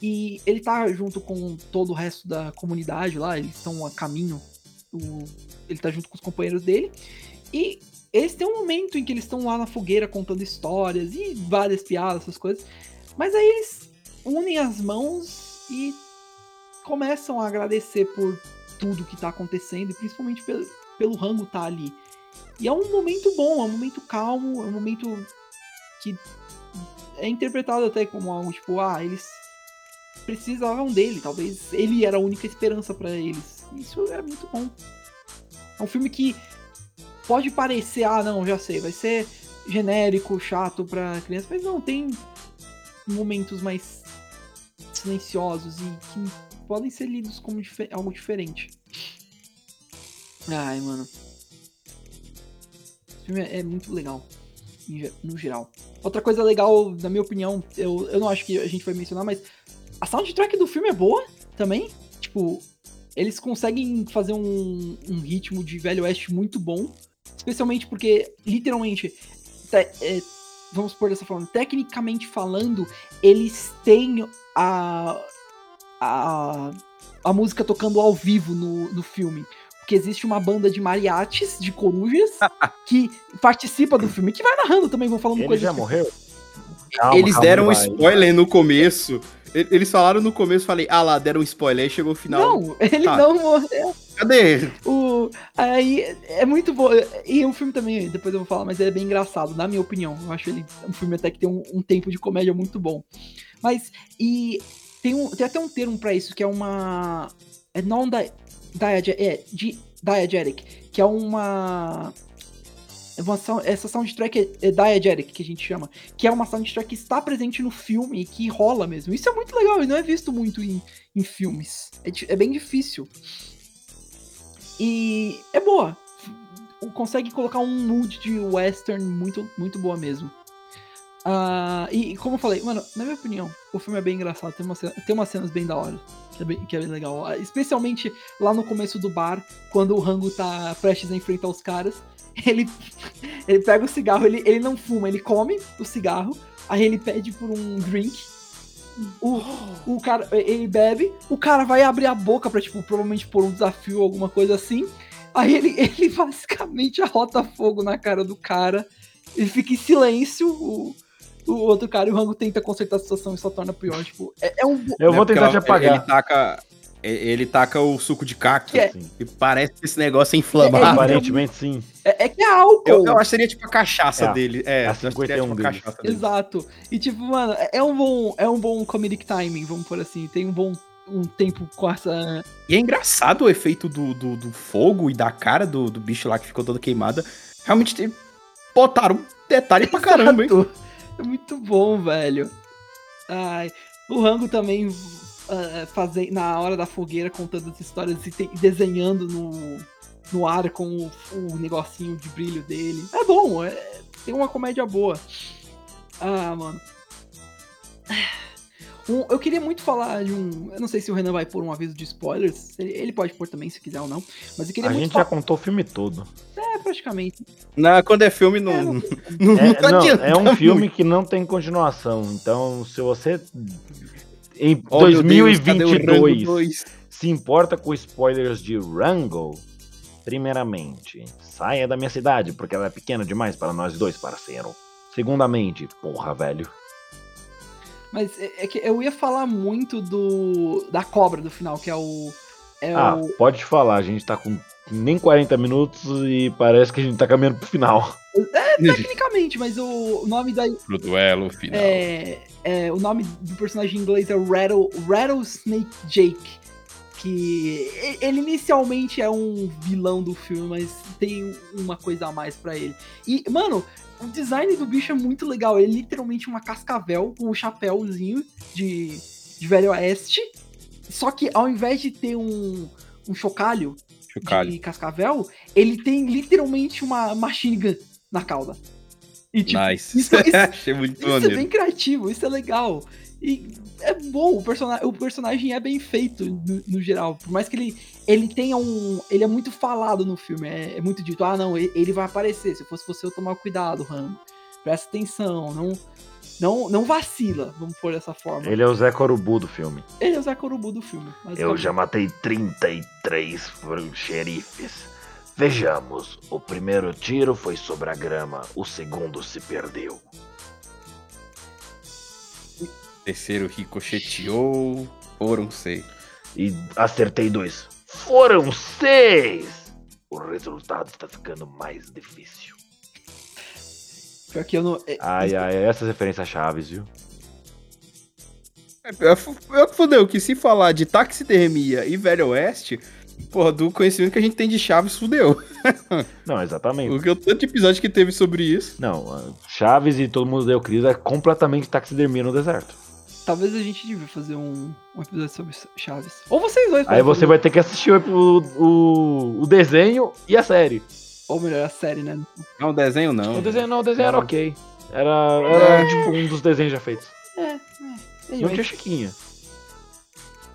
A: E ele tá junto com todo o resto da comunidade lá, eles estão a caminho. ele tá junto com os companheiros dele. E eles têm um momento em que eles estão lá na fogueira contando histórias e várias piadas, essas coisas. Mas aí eles unem as mãos e começam a agradecer por tudo que tá acontecendo, e principalmente pelo, pelo rango tá ali. E é um momento bom, é um momento calmo, é um momento que é interpretado até como algo tipo, ah, eles precisavam dele, talvez ele era a única esperança pra eles. Isso é muito bom. É um filme que pode parecer, ah, não, já sei, vai ser genérico, chato pra criança, mas não, tem momentos mais silenciosos e que podem ser lidos como dife- algo diferente. Ai, mano. Esse filme é, muito legal, no geral. Outra coisa legal, na minha opinião, eu, eu não acho que a gente vai mencionar, mas a soundtrack do filme é boa também. Tipo, eles conseguem fazer um, um ritmo de Velho Oeste muito bom. Especialmente porque, literalmente, te- é, vamos por dessa forma, tecnicamente falando, eles têm a, a, a música tocando ao vivo no, no filme. Porque existe uma banda de mariachis, de corujas, [LAUGHS] que participa do filme, que vai narrando também, vão falando
C: Ele
A: coisas.
C: já morreu? Calma,
B: eles
C: calma,
B: deram um spoiler no começo. E- Eles falaram no começo, falei, ah lá, deram um spoiler, aí chegou o final.
A: Não, ele
B: Tá.
A: não morreu.
B: Cadê?
A: O, aí é muito bom. E o filme também, depois eu vou falar, mas é bem engraçado, na minha opinião. Eu acho ele um filme até que tem um, um tempo de comédia muito bom. Mas, e tem, um, tem até um termo pra isso, que é uma. É non é, diegetic, que é uma. é uma sound- essa soundtrack é, é diegetic, que a gente chama. Que é uma soundtrack que está presente no filme e que rola mesmo. Isso é muito legal e não é visto muito em, em filmes. É, é bem difícil. E é boa. Consegue colocar um mood de western muito, muito boa mesmo. Ah, e, como eu falei, mano, na minha opinião, o filme é bem engraçado. Tem, uma, cena- tem umas cenas bem da hora. Que é bem, que é bem legal. Ah, Especialmente lá no começo do bar, quando o Rango tá prestes a enfrentar os caras. [LAUGHS] Ele, ele pega o cigarro, ele, ele não fuma, ele come o cigarro. Aí ele pede por um drink. O, o cara, ele bebe, o cara vai abrir a boca pra, tipo, provavelmente pôr um desafio, alguma coisa assim. Aí ele, [LAUGHS] ele basicamente arrota fogo na cara do cara. Ele fica em silêncio. O, o outro cara e o Rango tenta consertar a situação e só torna pior. Tipo, é, é um.
C: Eu vou tentar
B: ela-
C: te apagar.
B: Ele taca, ele taca o suco de caqui.
A: Que é-
C: Assim.
B: E parece que esse negócio é
A: É,
B: inflamável.
A: é-
C: Aparentemente sim.
A: É, é que é álcool.
B: eu, eu acho que seria tipo a cachaça
C: É,
B: dele. É,
C: é a
B: eu acho que seria
C: 51
B: tipo a cachaça dele.
A: Exato. E tipo, mano, é- é um bom, é um bom comedic timing, vamos por assim. Tem um bom um tempo com essa.
B: E é engraçado o efeito do, do, do fogo e da cara do, do bicho lá que ficou toda queimada. Realmente botaram detalhe pra caramba, hein?
A: É muito bom, velho. Ai, o Rango também ah, fazer na hora da fogueira contando as histórias e desenhando no, no ar com o, o negocinho de brilho dele. É bom, é, tem uma comédia boa. Ah, mano. Um- eu queria muito falar de um. Eu não sei se o Renan vai pôr um aviso de spoilers. Ele, ele pode pôr também, se quiser ou não. Mas eu queria
C: A
A: muito
C: gente já contou o filme todo.
A: É, praticamente.
B: Na, quando é filme, não,
A: É,
B: não,
A: não- [LAUGHS]
C: É, não,
B: adianta
C: é um
B: muito.
C: filme que não tem continuação. Então, se você em
B: Oh, meu Deus, cadê o Rango
C: 2022
B: dois?
C: se importa com spoilers de Rango, primeiramente, saia da minha cidade, porque ela é pequena demais para nós dois, parceiro. Segundamente, porra, velho.
A: Mas é, é que eu ia falar muito do da cobra do final, que é o. É
C: Ah,
A: o.
C: pode falar, a gente tá com nem 40 minutos e parece que a gente tá caminhando pro final. [LAUGHS]
A: Tecnicamente, mas o, o nome da.
B: Pro duelo final.
A: É, é, o nome do personagem em inglês é Rattle, Rattlesnake Jake. Que ele inicialmente é um vilão do filme, mas tem uma coisa a mais pra ele. E, mano, o design do bicho é muito legal. Ele é literalmente uma cascavel com um chapéuzinho de, de Velho Oeste. Só que ao invés de ter um, um chocalho,
B: Chocalho.
A: de cascavel, ele tem literalmente uma machine gun na cauda. E, tipo,
B: Nice.
A: isso- isso- [LAUGHS] isso é bem criativo, isso é legal. E é bom, o, persona o personagem é bem feito no, no geral. Por mais que ele, ele tenha um. Ele é muito falado no filme. É, é muito dito, ah, não, ele, ele vai aparecer. Se fosse você, eu tomar cuidado, Ram. Presta atenção, não. Não, não vacila, vamos pôr dessa forma.
C: Ele é o Zé Corubu do filme.
A: Ele é o Zé Corubu do filme.
D: Eu já matei 33 xerifes. Vejamos, o primeiro tiro foi sobre a grama, o segundo se perdeu.
B: Terceiro ricocheteou. Foram seis.
D: E acertei dois. Foram seis! O resultado está ficando mais difícil.
A: Pior que eu não. é-
C: Ai, ai, essas referências chaves, viu?
B: É, pior fudeu, que se falar de taxidermia e Velho Oeste, porra, do conhecimento que a gente tem de Chaves, fudeu. [LAUGHS]
C: Não, exatamente.
B: Porque o tanto de episódio que teve sobre isso.
C: Não, Chaves e todo mundo deu crise é completamente taxidermia no deserto.
A: Talvez a gente devia fazer um, um episódio sobre Chaves. Ou vocês dois.
C: Aí você
A: fazer.
C: vai ter que assistir o, o, o desenho e a série.
A: Ou melhor, a série, né?
B: Não, desenho não.
C: O desenho não, o desenho era ok. Era, era
B: É.
C: tipo um dos desenhos já feitos.
A: É, é.
C: Não tinha Chiquinha.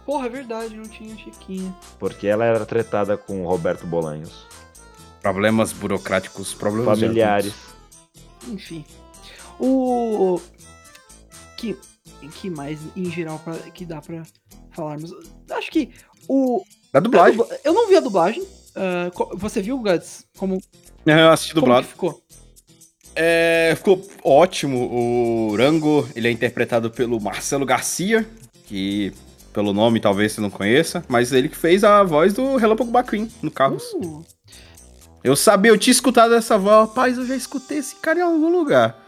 A: Porra, é verdade, não tinha Chiquinha.
C: Porque ela era tretada com o Roberto Bolanhos.
B: Problemas burocráticos, problemas
C: Familiares.
A: Enfim. O. Que, que mais em geral pra, que dá pra falarmos? Acho que o.
B: Da dublagem.
A: dubla- Eu não vi a dublagem. Co- você viu, Guts? Como,
B: Eu assisti dublado.
A: ficou?
B: É, ficou ótimo. O Rango, ele é interpretado pelo Marcelo Garcia, que pelo nome talvez você não conheça, mas ele que fez a voz do Relâmpago McQueen no Carros.
A: Uh,
B: Eu sabia, eu tinha escutado essa voz, rapaz, eu já escutei esse cara em algum lugar.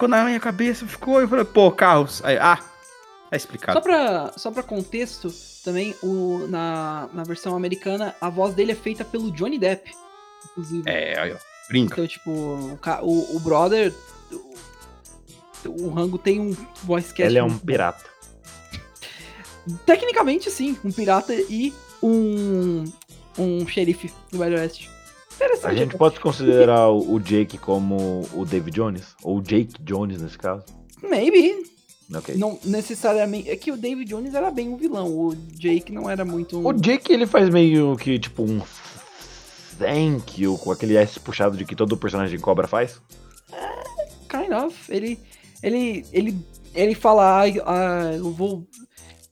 B: Ficou na minha cabeça, ficou, eu falei, pô, Carros. Aí, ah, é explicado.
A: só, pra, só pra contexto, também, o, na, na versão americana, a voz dele é feita pelo Johnny Depp. Inclusive.
B: É, aí, ó, brinca.
A: Então, tipo, o, o, brother. O, o Rango tem um voice cast.
C: Ele é um pirata.
A: Tecnicamente, sim, um pirata e um. um xerife do Velho Oeste. Interessante.
C: A gente pode considerar o Jake como o David Jones? Ou o Jake Jones, nesse caso?
A: Maybe.
C: Ok.
A: Não necessariamente. É que o David Jones era bem um vilão. O Jake não era muito um.
C: O Jake, ele faz meio que, tipo, um thank you, com aquele S puxado de que todo personagem de cobra faz.
A: Kind of. Ele. Ele. Ele, ele fala. "Ai, ah, eu vou.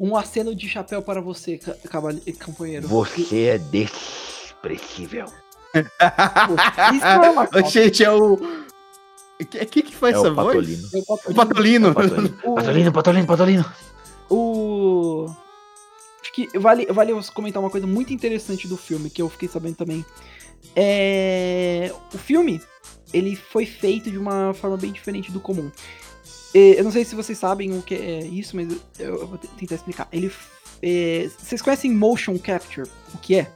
A: Um aceno de chapéu para você, companheiro.
D: Você é desprezível.
A: Isso não é uma
B: Ô, Gente, é o. Quem que, que faz
C: É
B: essa
C: o
B: voz?
C: Patolino.
A: Eu boto-
B: O Patolino.
C: Patolino.
A: O-
D: Patolino, Patolino, Patolino.
A: O. Acho que vale, vale comentar uma coisa muito interessante do filme, que eu fiquei sabendo também. É... O filme, ele foi feito de uma forma bem diferente do comum. É, Eu não sei se vocês sabem o que é isso, mas eu vou te- tentar explicar. Ele. é, Vocês conhecem motion capture? O que é?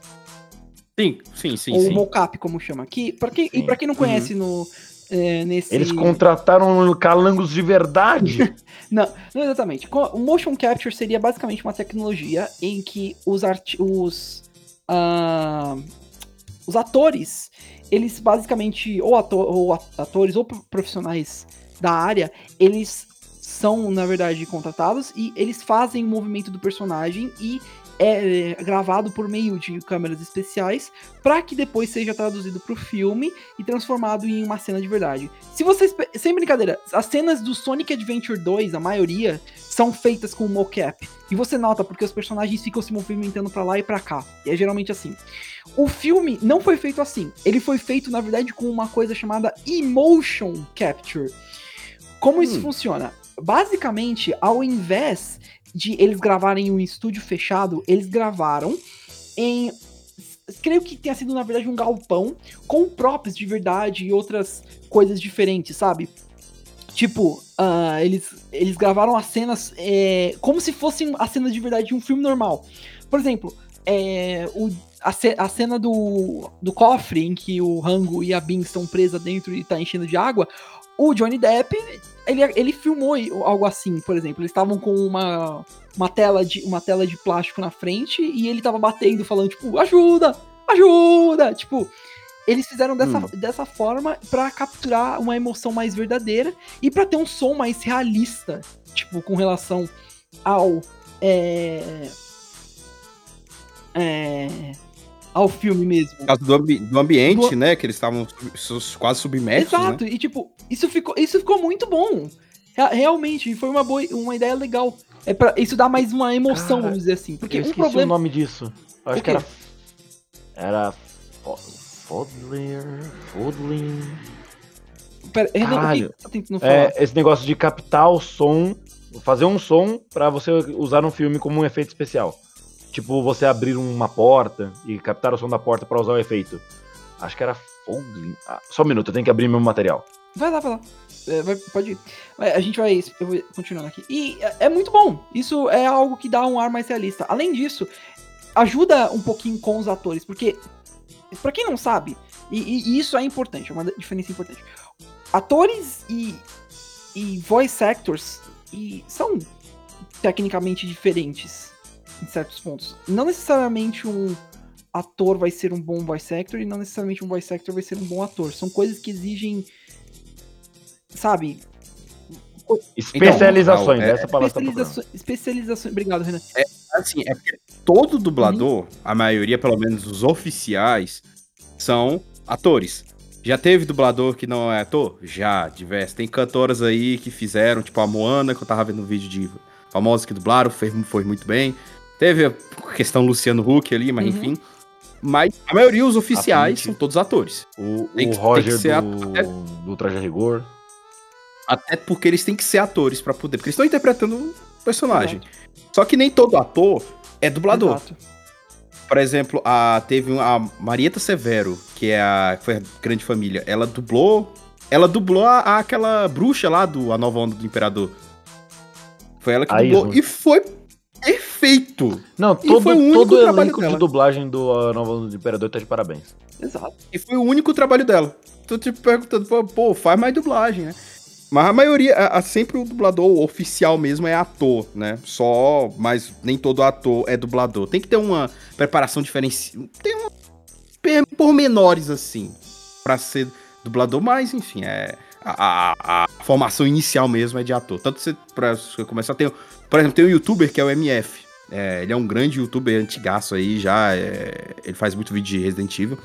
B: Sim, sim, sim,
A: Ou
B: sim.
A: mocap, como chama. Que, pra quem, e pra quem não conhece no, é, nesse.
C: Eles contrataram calangos de verdade. [LAUGHS]
A: Não, não exatamente. O motion capture seria basicamente uma tecnologia em que os arti os ah, os atores, eles basicamente ou, ato ou atores ou pro- profissionais da área, eles são na verdade contratados e eles fazem o movimento do personagem e é é, gravado por meio de câmeras especiais para que depois seja traduzido para o filme e transformado em uma cena de verdade. Se vocês. Sem brincadeira, as cenas do Sonic Adventure 2, a maioria, são feitas com mocap. E você nota porque os personagens ficam se movimentando pra lá e pra cá. E é geralmente assim. O filme não foi feito assim. Ele foi feito, na verdade, com uma coisa chamada emotion capture. Como isso
B: Hum.
A: funciona? Basicamente, ao invés de eles gravarem em um estúdio fechado, eles gravaram em. Creio que tenha sido, na verdade, um galpão com props de verdade e outras coisas diferentes, sabe? Tipo, ah, eles, eles gravaram as cenas é, como se fossem as cenas de verdade de um filme normal. Por exemplo, é, o, a, ce- a cena do, do cofre em que o Rango e a Bing estão presas dentro e tá enchendo de água, o Johnny Depp, ele, ele filmou algo assim, por exemplo. Eles estavam com uma, uma, tela de, uma tela de plástico na frente e ele tava batendo, falando, tipo, ajuda, ajuda! Tipo, eles fizeram dessa,
B: Hum.
A: dessa forma pra capturar uma emoção mais verdadeira e pra ter um som mais realista, tipo, com relação ao. É, é, ao filme mesmo.
B: Por causa do, ambi- do ambiente,
A: Do-
B: né? Que eles estavam quase submersos,
A: Exato,
B: né?
A: e tipo, isso ficou, isso ficou muito bom. Rea- Realmente, foi uma boa, uma ideia legal. É para isso dá mais uma emoção,
C: Cara,
A: vamos dizer assim. Porque
C: eu
A: um
C: esqueci
A: problema.
C: o nome disso. Eu acho
A: O
C: que era. Era. Fo- Fodler. Fodling.
A: Pera, Renan, o que
C: Caralho.
A: tá tentando falar?
C: É, esse negócio de captar o som, fazer um som pra você usar no filme como um efeito especial. Tipo, você abrir uma porta e captar o som da porta pra usar o efeito. Acho que era. Ah, só um minuto, eu tenho que abrir meu material.
A: Vai lá, vai lá. É, vai- pode ir. A gente vai. Eu vou continuando aqui. E é, é muito bom. Isso é algo que dá um ar mais realista. Além disso, ajuda um pouquinho com os atores. Porque, pra quem não sabe, e- e isso é importante, é uma diferença importante. Atores e, e voice actors e são tecnicamente diferentes em certos pontos. Não necessariamente um ator vai ser um bom voice actor e não necessariamente um voice actor vai ser um bom ator. São coisas que exigem sabe?
C: Especializações,
B: Raul, é-
C: essa palavra que tá procurando.
A: Especializações, especializações. Obrigado, Renan.
B: Assim, é porque todo dublador, a maioria, pelo menos os oficiais, são atores. Já teve dublador que não é ator? Já, diversos. Tem cantoras aí que fizeram, tipo a Moana, que eu tava vendo um vídeo de famosos que dublaram, foi, foi muito bem. Teve a questão Luciano Huck ali, mas
A: Uhum.
B: enfim. Mas a maioria, os oficiais, são todos atores.
C: O,
B: Tem
C: o
B: tem
C: Roger
B: que ser
C: do,
B: a-
C: do Traje a Rigor.
B: Até porque eles têm que ser atores pra poder. Porque eles estão interpretando um personagem. Só que nem todo ator é dublador.
A: Exato.
B: Por exemplo, a, teve um- a Marieta Severo, que é a, foi a grande família. Ela dublou. Ela dublou a, a- aquela bruxa lá do A Nova Onda do Imperador. Foi ela que
C: A
B: dublou.
C: Isla.
B: E foi perfeito.
C: Não,
B: E
C: todo,
B: foi o único
C: todo elenco de
B: dela.
C: dublagem do Nova do Imperador tá de parabéns.
A: Exato.
B: E foi o único trabalho dela. Tô tipo perguntando, pô, faz mais dublagem, né? Mas a maioria, a- a- sempre o dublador oficial mesmo é ator, né? Só, mas nem todo ator é dublador. Tem que ter uma preparação diferenciada. Tem per- pormenores assim pra ser dublador, mas enfim, é a, a- a formação inicial mesmo é de ator. Tanto você para você começar tem, por exemplo, tem um youtuber que é o MF. É, ele é um grande youtuber antigaço aí já, é, ele faz muito vídeo de Resident Evil.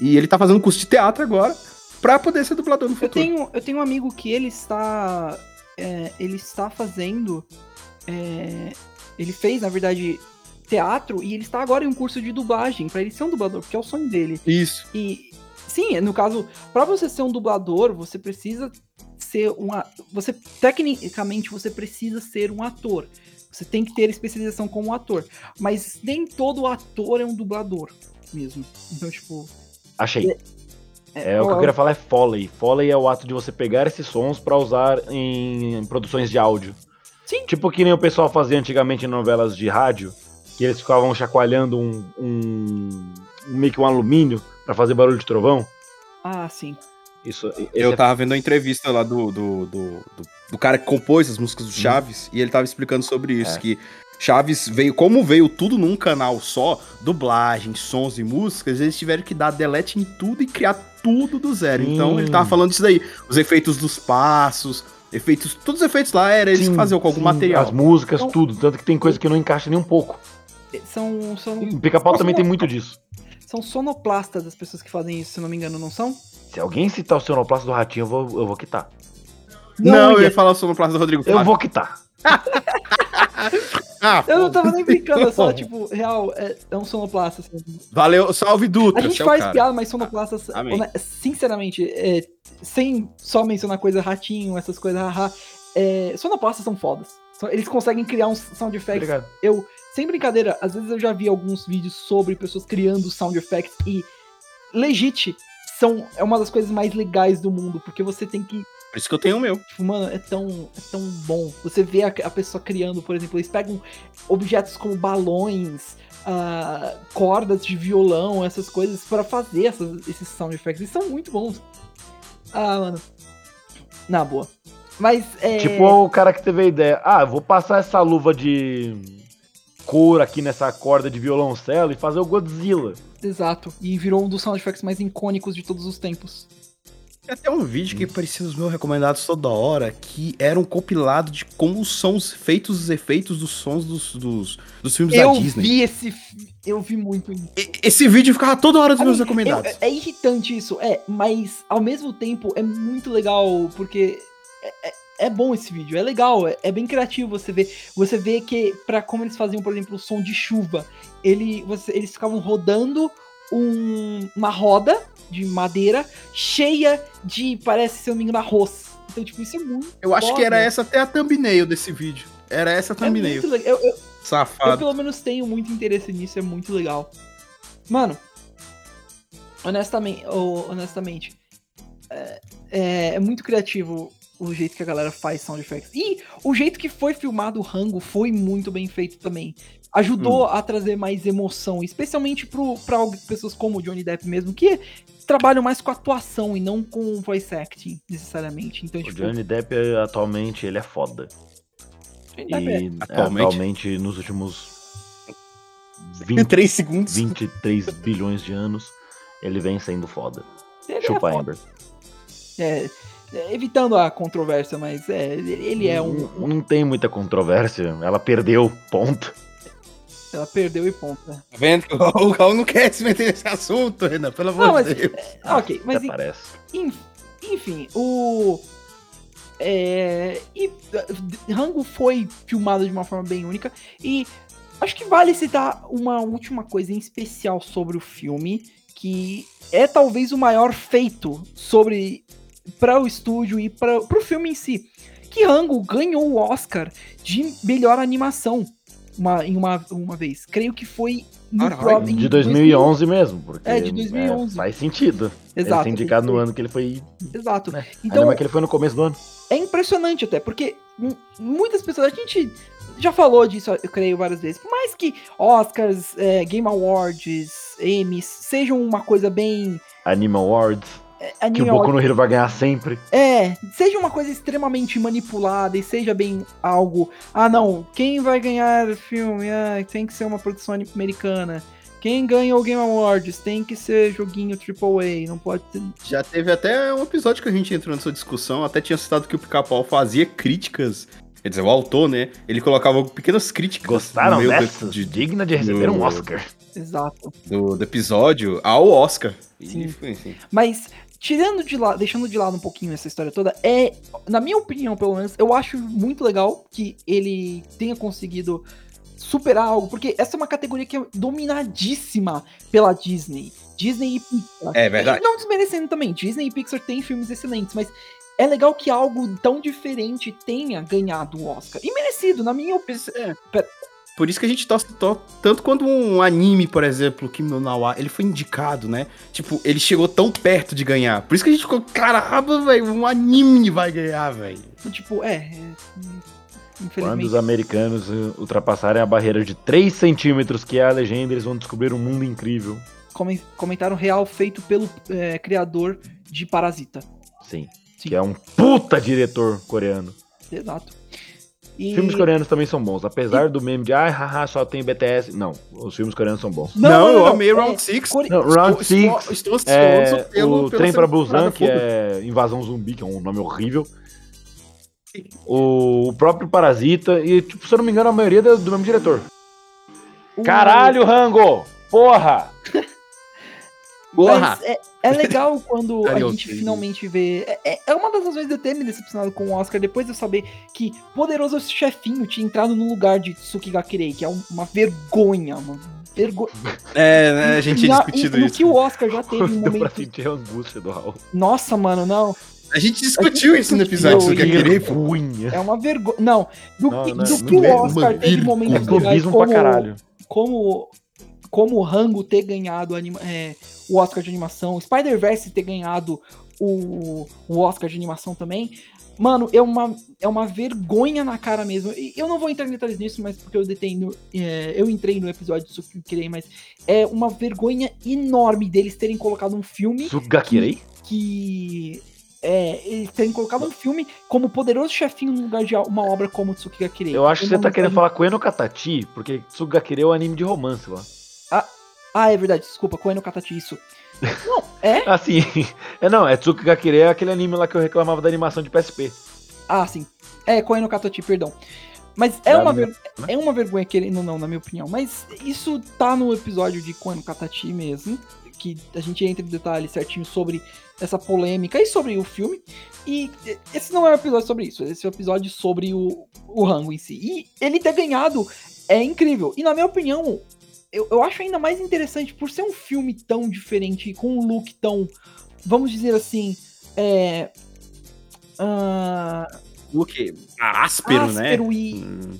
B: E ele tá fazendo curso de teatro agora pra poder ser dublador no
A: Eu
B: futuro.
A: tenho, eu tenho um amigo que ele está. é, ele está fazendo. é, ele fez, na verdade, teatro e ele está agora em um curso de dublagem pra ele ser um dublador, porque é o sonho dele.
B: Isso.
A: E sim, no caso, pra você ser um dublador, você precisa ser um você tecnicamente você precisa ser um ator. Você tem que ter especialização como ator, mas nem todo ator é um dublador mesmo. Então, tipo,
C: Achei. É, o que eu queria falar é Foley. Foley é o ato de você pegar esses sons pra usar em produções de áudio.
A: Sim.
C: Tipo que nem o pessoal fazia antigamente em novelas de rádio, que eles ficavam chacoalhando um, um- meio que um alumínio pra fazer barulho de trovão.
A: Ah, sim.
C: Isso,
B: Eu
C: é-
B: tava vendo uma entrevista lá do, do, do, do- do cara que compôs as músicas do Chaves, e ele tava explicando sobre isso,
C: Hum. É.
B: que Chaves veio, como veio tudo num canal só, dublagem, sons e músicas, eles tiveram que dar delete em tudo e criar tudo do zero.
C: Sim.
B: Então ele tava falando disso daí, os efeitos dos passos, efeitos, todos os efeitos lá era eles
C: Sim,
B: que faziam com algum
C: sim,
B: material.
C: As músicas,
A: Então-
C: tudo. Tanto que tem coisa que não encaixa nem um pouco.
A: São, são,
C: Pica-Pau também tem muito disso.
A: São sonoplastas as pessoas que fazem isso, se eu não me engano, não são?
C: Se alguém citar o sonoplasta do Ratinho, eu vou, eu vou quitar.
B: Não, eu
A: ia-
B: falar o Plaza do Rodrigo
C: Eu
B: Fábio.
C: vou quitar. [LAUGHS]
B: Ah,
A: Eu não tava nem brincando, é só, tipo, real, é, é um sonoplasta. Assim.
B: Valeu, salve Dutra,
A: A gente
B: é
A: faz
B: cara.
A: piada, mas sonoplastas, hone- sinceramente, é, sem só mencionar coisa ratinho, essas coisas, haha, é, sonoplastas são fodas. Eles conseguem criar uns sound effects.
C: Obrigado.
A: Eu, sem brincadeira, às vezes eu já vi alguns vídeos sobre pessoas criando sound effects e legit são é uma das coisas mais legais do mundo, porque você tem que
B: Por isso que eu tenho o meu.
A: Tipo, mano, é tão, é tão bom. Você vê a, a pessoa criando, por exemplo, eles pegam objetos como balões, ah, cordas de violão, essas coisas, pra fazer essas- esses sound effects. Eles são muito bons. Ah, mano. Na boa. Mas é.
C: Tipo o cara que teve a ideia. Ah, eu vou passar essa luva de couro aqui nessa corda de violoncelo e fazer o Godzilla.
A: Exato. E virou um dos sound effects mais icônicos de todos os tempos.
B: Tem até um vídeo que aparecia nos meus recomendados toda hora, que era um compilado de como são os- feitos os efeitos dos sons dos, dos, dos filmes
A: Eu
B: da Disney.
A: vi esse. Eu vi muito isso.
B: E- Esse vídeo ficava toda hora dos meus recomendados.
A: eu- é irritante isso, é, mas ao mesmo tempo é muito legal, porque é, é- é bom esse vídeo, é legal, é, é bem criativo você ver. Você vê que, pra como eles faziam, por exemplo, o som de chuva, ele, você- eles ficavam rodando um- uma roda de madeira cheia de, parece, se eu não me engano, arroz. Então, tipo, isso é muito.
B: Eu acho que era
A: foda.
B: essa até a thumbnail desse vídeo. Era essa a
A: É
B: thumbnail.
A: muito legal. Eu, eu- eu,
B: Safado.
A: pelo menos, tenho muito interesse nisso, é muito legal. Mano, honestamente, oh, honestamente é, é- é muito criativo o jeito que a galera faz sound effects. E o jeito que foi filmado o Rango foi muito bem feito também. Ajudou a trazer mais emoção, especialmente algu- pessoas como o Johnny Depp mesmo, que trabalham mais com atuação e não com voice acting, necessariamente. Então,
C: O
A: tipo,
C: Johnny Depp, atualmente, ele é foda.
A: Johnny
C: E
A: Depp é-
B: Atualmente?
C: atualmente, nos últimos 20,
B: 3 segundos.
C: 23 bilhões de anos, ele vem sendo foda.
A: ele é
C: Chupa
A: foda.
C: Amber.
A: É, é, evitando a controvérsia, mas é, ele é um.
C: Não, não tem muita controvérsia. Ela perdeu, ponto.
A: Ela perdeu e ponto. né?
B: Tá vendo? O Raul não quer se meter nesse assunto, Renan, pelo amor
A: Não, mas-
B: de Deus.
A: Ah, ok, mas enfim, o. É, e Rango foi filmado de uma forma bem única e acho que vale citar uma última coisa em especial sobre o filme, que é talvez o maior feito sobre para o estúdio e para o filme em si. Que Rango ganhou o Oscar de melhor animação uma, em uma, uma vez. Creio que foi no
B: Caralho,
A: próprio-
C: De 2011 mesmo. Porque,
A: É, de 2011.
C: faz sentido. Ele
A: Exato.
C: ser indicado no ano que ele foi.
A: Exato.
C: Né?
A: Então,
C: Ainda mais que ele foi no começo do ano.
A: é impressionante até, porque mu- muitas pessoas, a gente já falou disso, eu creio, várias vezes, por mais que Oscars, é, Game Awards, Emmys, sejam uma coisa bem...
C: Animal Awards. Que o Boku no Hero vai ganhar sempre.
A: É, seja uma coisa extremamente manipulada e seja bem algo. Ah, não, quem vai ganhar filme? Ah, tem que ser uma produção americana. Quem ganha o Game Awards tem que ser joguinho AAA, não pode ter.
B: Já teve até um episódio que a gente entrou nessa discussão, até tinha citado que o Pica-Pau fazia críticas, quer dizer, o autor, né? Ele colocava pequenas críticas
C: Gostaram
B: no meio
C: dessa?
B: do, de-
C: Digna de receber um Oscar.
A: Exato.
B: do, do episódio ao Oscar.
A: Sim.
B: E foi assim.
A: Mas, tirando de lado, deixando de lado um pouquinho essa história toda, é. Na minha opinião, pelo menos, eu acho muito legal que ele tenha conseguido superar algo, porque essa é uma categoria que é dominadíssima pela Disney. Disney e Pixar.
B: É verdade.
A: E não desmerecendo também, Disney e Pixar têm filmes excelentes, mas é legal que algo tão diferente tenha ganhado o Oscar. E merecido, na minha opinião.
B: É. Por isso que a gente torce to- tanto quando um anime, por exemplo, Kim no Nawa, ele foi indicado, né? Tipo, ele chegou tão perto de ganhar. Por isso que a gente ficou, caramba, velho, um anime vai ganhar, velho.
A: Tipo, é. é,
C: Quando os americanos eh, ultrapassarem a barreira de 3 centímetros, que é a legenda, eles vão descobrir um mundo incrível.
A: Comen- Comentário real feito pelo é, criador de Parasita.
C: Sim.
A: Sim.
C: Que é um puta diretor coreano.
A: Exato. E...
C: Filmes coreanos também são bons. Apesar do meme de, ai, haha, só tem BTS. Não, os filmes coreanos são bons.
B: Não, eu amei
A: é,
B: Round Six.
A: core-
C: Não, Round
B: Estou-
C: 6
B: Estou,
C: é
B: ansioso pelo,
C: o Trem pra
B: segunda
C: Busan, que é Invasão Zumbi, que é um nome horrível. O, o próprio Parasita, e, tipo, se eu não me engano, a maioria é do mesmo diretor. Caralho, Rango! Porra! [LAUGHS]
B: Porra!
A: Mas é, é legal [LAUGHS] quando a gente finalmente vê. É, é- é uma das razões de eu ter me decepcionado com o Oscar depois de eu saber que Poderoso Chefinho tinha entrado no lugar de Tsukigakirei, que é um- uma vergonha, uma vergonha.
B: É, né, a gente tinha discutido
A: no
B: isso.
A: que o Oscar já teve [LAUGHS] um
C: Deu pra
A: momento.
C: sentir a angústia do Raul.
A: Nossa, mano, não.
B: A gente discutiu isso no episódio, quer
C: Que vergonha.
A: É uma vergonha. Não, do
C: Não,
A: que,
C: não,
A: do
C: não
A: que o
B: é
A: Oscar teve
B: vir-
A: momentos
C: É
A: legais como,
C: caralho.
A: como, como o Rango ter ganhado anima- é, o Oscar de animação, Spider-Verse ter ganhado o, o Oscar de animação também. Mano, é uma, é uma vergonha na cara mesmo. E eu não vou entrar em detalhes nisso, mas porque eu detendo. é, eu entrei no episódio que eu queria, mas é uma vergonha enorme deles terem colocado um filme
C: Sugakirei?
A: que. É, eles terem colocado um filme como poderoso chefinho no lugar de uma obra como Tsukigakirei.
C: Eu acho que você tá querendo falar Koen no Katachi, porque Sugakirei é o anime de romance lá.
A: Ah, é verdade, desculpa, Koen no Katachi, isso. Não, é? [LAUGHS]
C: Assim, é não, é Tsukigakirei é aquele anime lá que eu reclamava da animação de PSP.
A: Ah, sim. É, Koen no Katachi, perdão. Mas é uma, ver- é uma vergonha querendo ou não, na minha opinião. Mas isso tá no episódio de Koen no Katachi mesmo. Que a gente entra em detalhes certinho sobre essa polêmica e sobre o filme. E esse não é um episódio sobre isso. Esse é um episódio sobre o, o rango em si. E ele ter ganhado é incrível. E na minha opinião, eu, eu acho ainda mais interessante por ser um filme tão diferente, com um look tão, vamos dizer assim, é.
B: O quê? Áspero, né?
A: áspero e
B: Hum,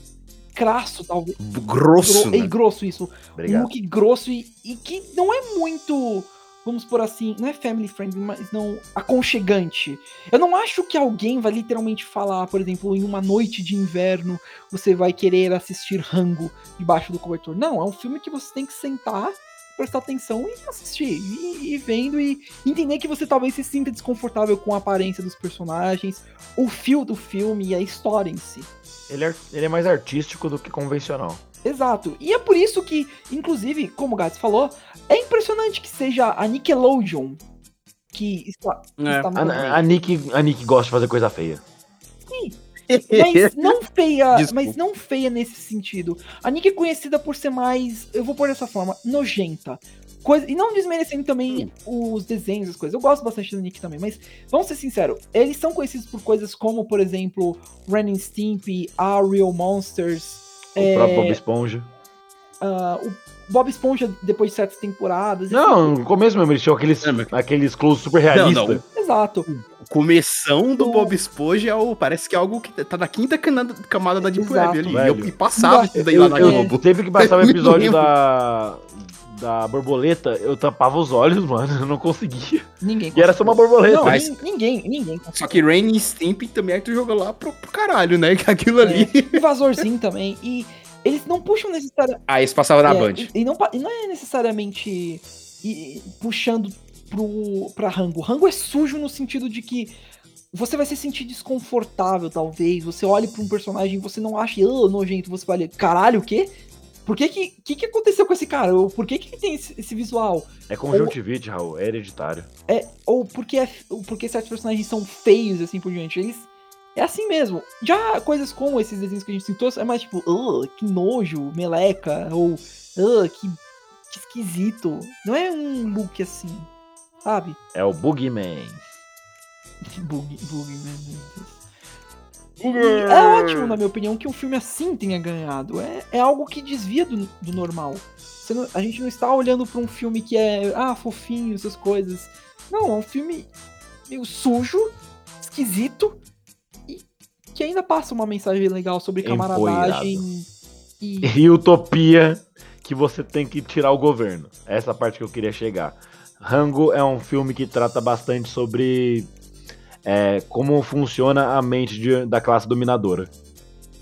A: crasso, talvez.
B: grosso,
A: Gro-
B: né?
A: E grosso isso. Um
C: Obrigado.
A: look grosso e, e que não é muito, vamos por assim, não é family friendly, mas não aconchegante. Eu não acho que alguém vai literalmente falar, por exemplo, em uma noite de inverno, você vai querer assistir Rango debaixo do cobertor. Não, é um filme que você tem que sentar, prestar atenção e assistir. E, e vendo e entender que você talvez se sinta desconfortável com a aparência dos personagens, o fio do filme e a história em si.
C: Ele é, ele é mais artístico do que convencional.
A: Exato. E é por isso que, inclusive, como o Gats falou, é impressionante que seja a Nickelodeon que está.
B: É.
A: está
C: A, a, Nick, a Nick gosta de fazer coisa feia.
A: Mas [LAUGHS] não feia,
B: Desculpa.
A: mas não feia nesse sentido. A Nick é conhecida por ser mais, eu vou pôr dessa forma, nojenta. Coisa, e não desmerecendo também os desenhos, as coisas. Eu gosto bastante da Nick também, mas vamos ser sinceros, eles são conhecidos por coisas como, por exemplo, Ren and Stimpy, Ariel Monsters,
C: O
A: é,
C: próprio Bob Esponja.
A: ah, o Bob Esponja, depois de certas temporadas.
C: Não, no começo mesmo, eles tinham aqueles,
B: É, mas-
C: aqueles close super realistas.
B: não.
A: Exato.
B: O começão do
A: O-
B: Bob Esponja é o, parece que é algo que tá na quinta camada, camada da Deep
A: Exato,
B: Web ali.
C: velho.
B: E, eu, e passava isso daí lá na
C: eu,
B: Globo.
C: sempre que passava o [LAUGHS] episódio da, da borboleta, eu tampava os olhos, [LAUGHS] mano. Eu não conseguia.
A: Ninguém
C: E era só uma borboleta.
A: Não,
B: Mas-
A: nin- ninguém, ninguém.
B: Só que Rain e Stimp também aí tu jogou lá pro, pro caralho, né? [LAUGHS] Que aquilo ali.
A: Invasorzinho também. E eles não puxam necessariamente.
B: Ah, esse passava na
A: É,
B: Band.
A: E, e não, e não é necessariamente e- e puxando pro, pra rango. Rango é sujo no sentido de que você vai se sentir desconfortável, talvez. Você olha pra um personagem e você não acha "Ah, nojento. Você fala, caralho, o quê? Por que que, que que aconteceu com esse cara? Ou por que que ele tem esse, esse visual?
C: É conjuntivite, Raul. É hereditário.
A: É, ou porque, é, ou porque certos personagens são feios, assim por diante. Eles. É assim mesmo. Já coisas como esses desenhos que a gente citou, é mais tipo, "Ugh, que nojo, meleca, ou "Ugh, que, que esquisito. Não é um look assim, sabe?
C: É o Boogeyman. [LAUGHS]
A: Bug, bug, meu Deus. E é ótimo, na minha opinião, que um filme assim tenha ganhado. É, é algo que desvia do, do normal. Não- a gente não está olhando para um filme que é, ah, fofinho, essas coisas. Não, é um filme meio sujo, esquisito, e que ainda passa uma mensagem legal sobre camaradagem e. [LAUGHS]
C: E utopia que você tem que tirar o governo. Essa parte que eu queria chegar. Rango é um filme que trata bastante sobre é, como funciona a mente de- da classe dominadora.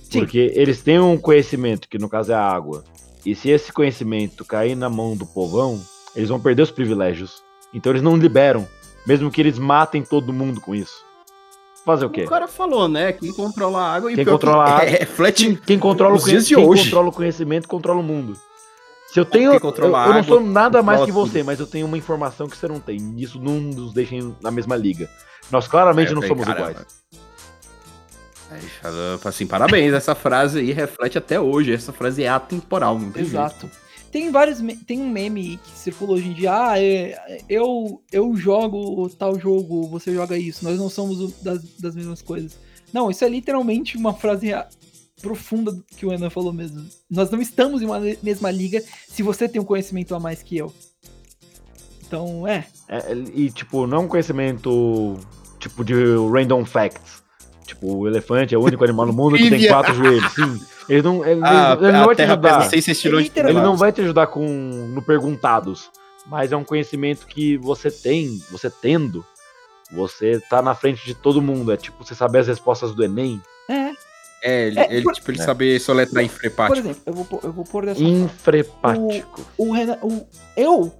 A: Sim.
C: Porque eles têm um conhecimento, que no caso é a água. E se esse conhecimento cair na mão do povão, eles vão perder os privilégios. Então eles não liberam, mesmo que eles matem todo mundo com isso. Fazer o quê?
B: O cara falou, né? Quem controla a água e
C: Quem
B: pior que
C: controla a água- [LAUGHS]
B: É, reflete.
C: Quem, quem controla, o, conhe-
B: dias de
C: quem
B: hoje.
C: controla o conhecimento controla o mundo. Se eu tenho.
B: Quem
C: Eu,
B: controla a
C: eu não
B: água,
C: sou nada mais que
B: controla
C: você,
B: tudo.
C: mas eu tenho uma informação que você não tem. Isso não nos deixa na mesma liga. Nós claramente
B: É,
C: não
B: bem,
C: somos
B: caramba.
C: iguais.
B: Aí, falou, assim, parabéns, essa frase aí reflete até hoje. Essa frase é atemporal, não tem jeito.
A: Exato. Tem vários. Tem um meme que circula hoje em dia. Ah, é, eu, eu jogo tal jogo, você joga isso. Nós não somos das, das mesmas coisas. Não, isso é literalmente uma frase profunda que o Enan falou mesmo. Nós não estamos em uma mesma liga se você tem um conhecimento a mais que eu. Então, é.
C: É, e, tipo, não é um conhecimento tipo de random facts. Tipo, o elefante é o único animal no mundo que tem quatro joelhos. Sim. Ele não, ele,
B: Ah,
C: ele não
B: a
C: vai te
B: Terra
C: ajudar.
B: pesa 6 estilões de
A: Literalmente.
C: Ele não vai te ajudar com no perguntados, mas é um conhecimento que você tem, você tendo, você tá na frente de todo mundo. É tipo você saber as respostas do Enem.
A: É.
B: É, ele,
A: É,
B: ele,
A: por-
B: tipo, ele
C: É.
B: saber soletrar em
A: Por exemplo, eu vou, pôr- eu vou pôr dessa forma.
C: Infrepático.
A: O Renan. O, eu.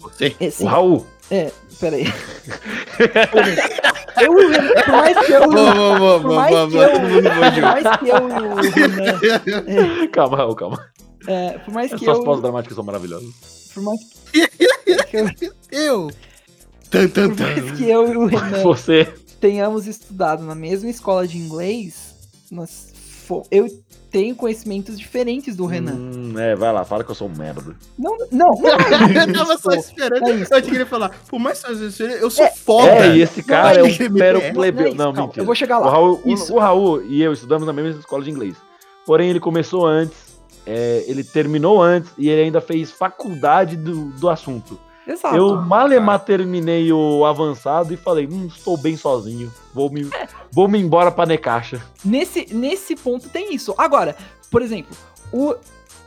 B: Você?
A: Esse,
C: O Raul.
A: É, peraí. [LAUGHS] Eu e o Renan. Por mais que eu.
B: Vamos,
A: Por
B: vamos,
A: mais eu,
B: todo mundo
A: por mais que eu e o Renan,
C: Calma, Raul, calma.
A: é, por mais que
C: Suas
A: eu,
C: pausas dramáticas são maravilhosas.
A: por mais que eu,
B: Eu! Tan, tan,
A: por mais que eu e o Renan
C: Você.
A: tenhamos estudado na mesma escola de inglês, nós eu tenho conhecimentos diferentes do Renan.
C: Hum, é, vai lá, fala que eu sou um merda.
A: Não, não, não é [LAUGHS]
B: Eu tava só esperando.
A: É isso.
B: eu te queria falar, por mais que vezes eu sou foda.
C: É, e esse cara é um
B: ele-
C: mero
B: é,
C: plebeu.
A: Não, é
C: Não,
A: calma,
C: mentira.
A: Eu vou chegar
C: O
A: lá.
C: Raul, o- o Raul e eu estudamos na mesma escola de inglês. Porém, ele começou antes, é, ele terminou antes e ele ainda fez faculdade do, do assunto.
A: Exato.
C: eu malemar terminei o avançado e falei, hum, estou bem sozinho. Vou me, [LAUGHS] vou me embora pra Necaxa.
A: Nesse, nesse ponto tem isso. Agora, por exemplo, o,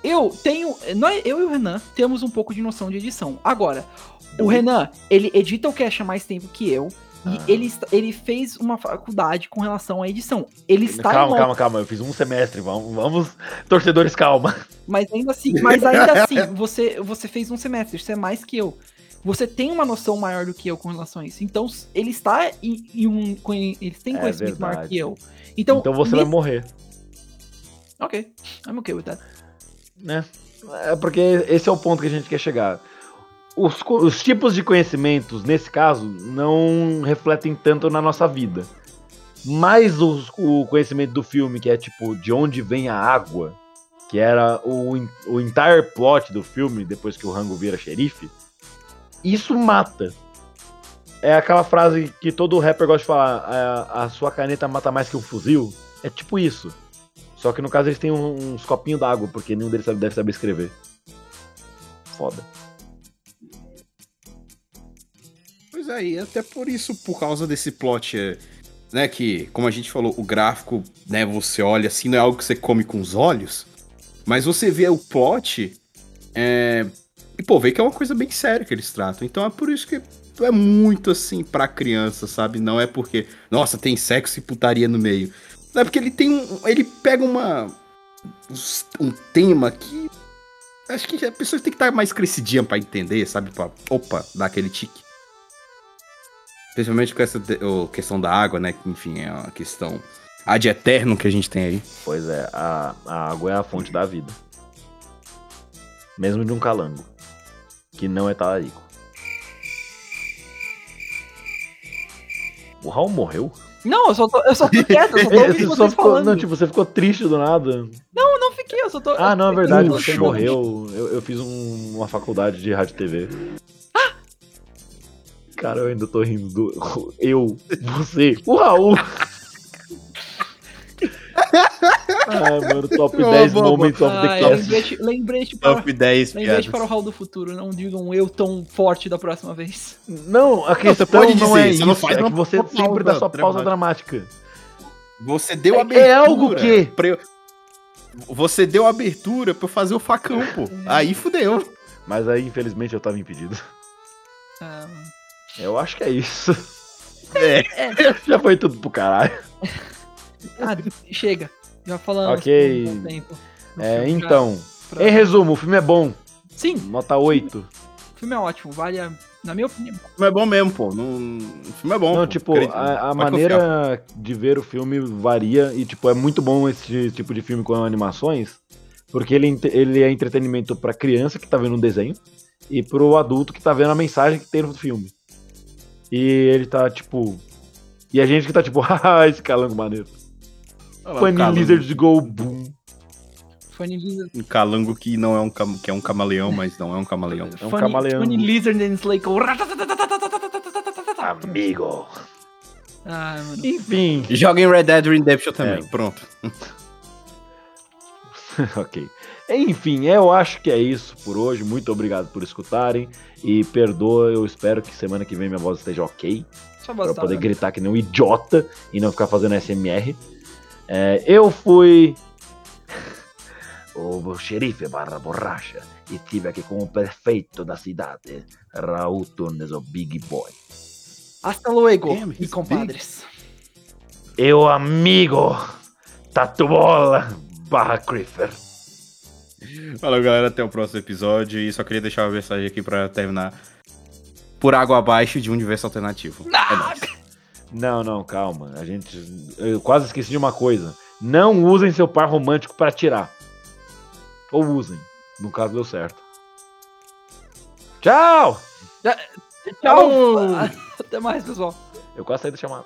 A: eu tenho. Nós, eu e o Renan temos um pouco de noção de edição. Agora, o Renan, ele edita o Cash há mais tempo que eu. E
C: Ah.
A: ele, ele fez uma faculdade com relação à edição. Ele está em
C: calma,
A: uma-
C: calma, calma. Eu fiz um semestre. Vamos, vamos torcedores, calma.
A: Mas ainda assim, mas ainda [LAUGHS] assim, você, você fez um semestre, isso é mais que eu. Você tem uma noção maior do que eu com relação a isso. Então, ele está em, em um. Eles têm
C: É
A: conhecimento maior
C: verdade.
A: que eu. Então,
C: Então, você vai
A: nesse-
C: morrer.
A: Ok, I'm okay with that.
C: né? É porque esse é o ponto que a gente quer chegar. Os, os tipos de conhecimentos, nesse caso, não refletem tanto na nossa vida. Mas os- o conhecimento do filme, que é tipo, de onde vem a água, que era o, o entire plot do filme, depois que o Rango vira xerife, isso mata. É aquela frase que todo rapper gosta de falar, a, a sua caneta mata mais que um fuzil. É tipo isso. Só que no caso eles têm uns copinhos d'água, porque nenhum deles deve saber escrever. Foda.
B: Pois é, e até por isso, por causa desse plot, é, né, que, como a gente falou, o gráfico, né, você olha assim, não é algo que você come com os olhos, mas você vê o plot, é, e, pô, vê que é uma coisa bem séria que eles tratam. Então é por isso que é muito, assim, pra criança, sabe? Não é porque, nossa, tem sexo e putaria no meio. Não é porque ele tem um, ele pega uma, um tema que... Acho que a pessoa tem que estar mais crescidinha pra entender, sabe? Pra, opa, dar aquele tique. Principalmente com essa de- ô, questão da água, né? Enfim, é uma questão ad eterno que a gente tem aí.
C: Pois é, a, a água é a fonte da vida. Mesmo de um calango. Que não é talarico. O Raul morreu?
A: Não, eu só tô, eu só tô quieto, eu só tô [LAUGHS] ouvindo
C: Você ficou,
A: falando.
C: não, tipo, você ficou triste do nada.
A: Não, não fiquei, eu só tô.
C: Ah, não, é verdade,
A: eu-
C: você
A: eu-
C: morreu. Eu, eu fiz um- uma faculdade de rádio e TV. Cara, eu ainda tô rindo do. Eu, você, o Raul. [LAUGHS] Ai, mano, top
B: Boa,
C: 10
B: boa,
C: of the cast.
A: lembrete, lembrete, para,
B: Top 10
A: lembrete para o Hall do futuro. Não digam eu tão forte da próxima vez.
C: Não, a questão
B: pode
C: não
B: dizer,
C: é
B: você
C: isso,
B: não faz
C: é que você
B: pausa
C: sempre dá sua pausa
B: dramática.
C: dramática.
B: Você deu
C: É-
B: abertura.
C: é algo que-
B: pra eu- Você deu abertura pra eu fazer o facão, pô. Aí fudeu.
C: Mas aí, infelizmente, eu tava impedido.
A: Ah,
C: Eu acho que é isso.
B: É. [LAUGHS]
C: Já foi tudo pro caralho.
A: ah, chega. Já falamos
C: Ok.
A: por um bom tempo. do
C: É, então.
A: pra-
C: Em resumo, o filme é bom.
A: Sim,
C: Nota 8.
A: o filme é ótimo. Vale, a- na minha opinião.
B: O filme é bom mesmo, pô. Não... O filme é bom.
C: Não,
B: pô.
C: tipo,
B: Acredito.
C: a, a maneira de ver o filme varia e, tipo, é muito bom esse tipo de filme com animações, porque ele, ele é entretenimento pra criança que tá vendo um desenho e pro adulto que tá vendo a mensagem que tem no filme. E ele tá, tipo... E a gente que tá, tipo, [LAUGHS] haha, esse calango maneiro. Funny
B: um.
C: Lizards Go Boom.
A: Funny Lizard,
B: Um calango que não é um, cam... que é um camaleão, mas não é um camaleão.
C: É um
A: funny,
C: camaleão.
A: Funny Lizard and Slay Co.
D: Amigo.
A: Ah, mano.
C: Enfim,
B: Joga em Red Dead Redemption também.
C: É.
B: Pronto.
C: ok. Enfim, eu acho que é isso por hoje. Muito obrigado por escutarem. E perdoa, eu espero que semana que vem minha voz esteja ok.
A: Só
C: Pra eu poder gritar que nem um idiota e não ficar fazendo SMR. É, eu fui [LAUGHS]
D: O xerife barra borracha. E estive aqui com o prefeito da cidade, Raul Tunes, o Big Boy.
A: Hasta luego, e
B: he's
A: compadres.
D: E o amigo Tatubola barra Creeper.
B: Valeu, galera. Até o próximo episódio. E só queria deixar uma mensagem aqui pra terminar. Por água abaixo de um universo alternativo. É nóis.
C: Não, não, calma. A gente. Eu quase esqueci de uma coisa. Não usem seu par romântico pra tirar. Ou usem. No caso deu certo. Tchau!
A: Tchau! Até mais, pessoal.
C: Eu quase saí da chamada.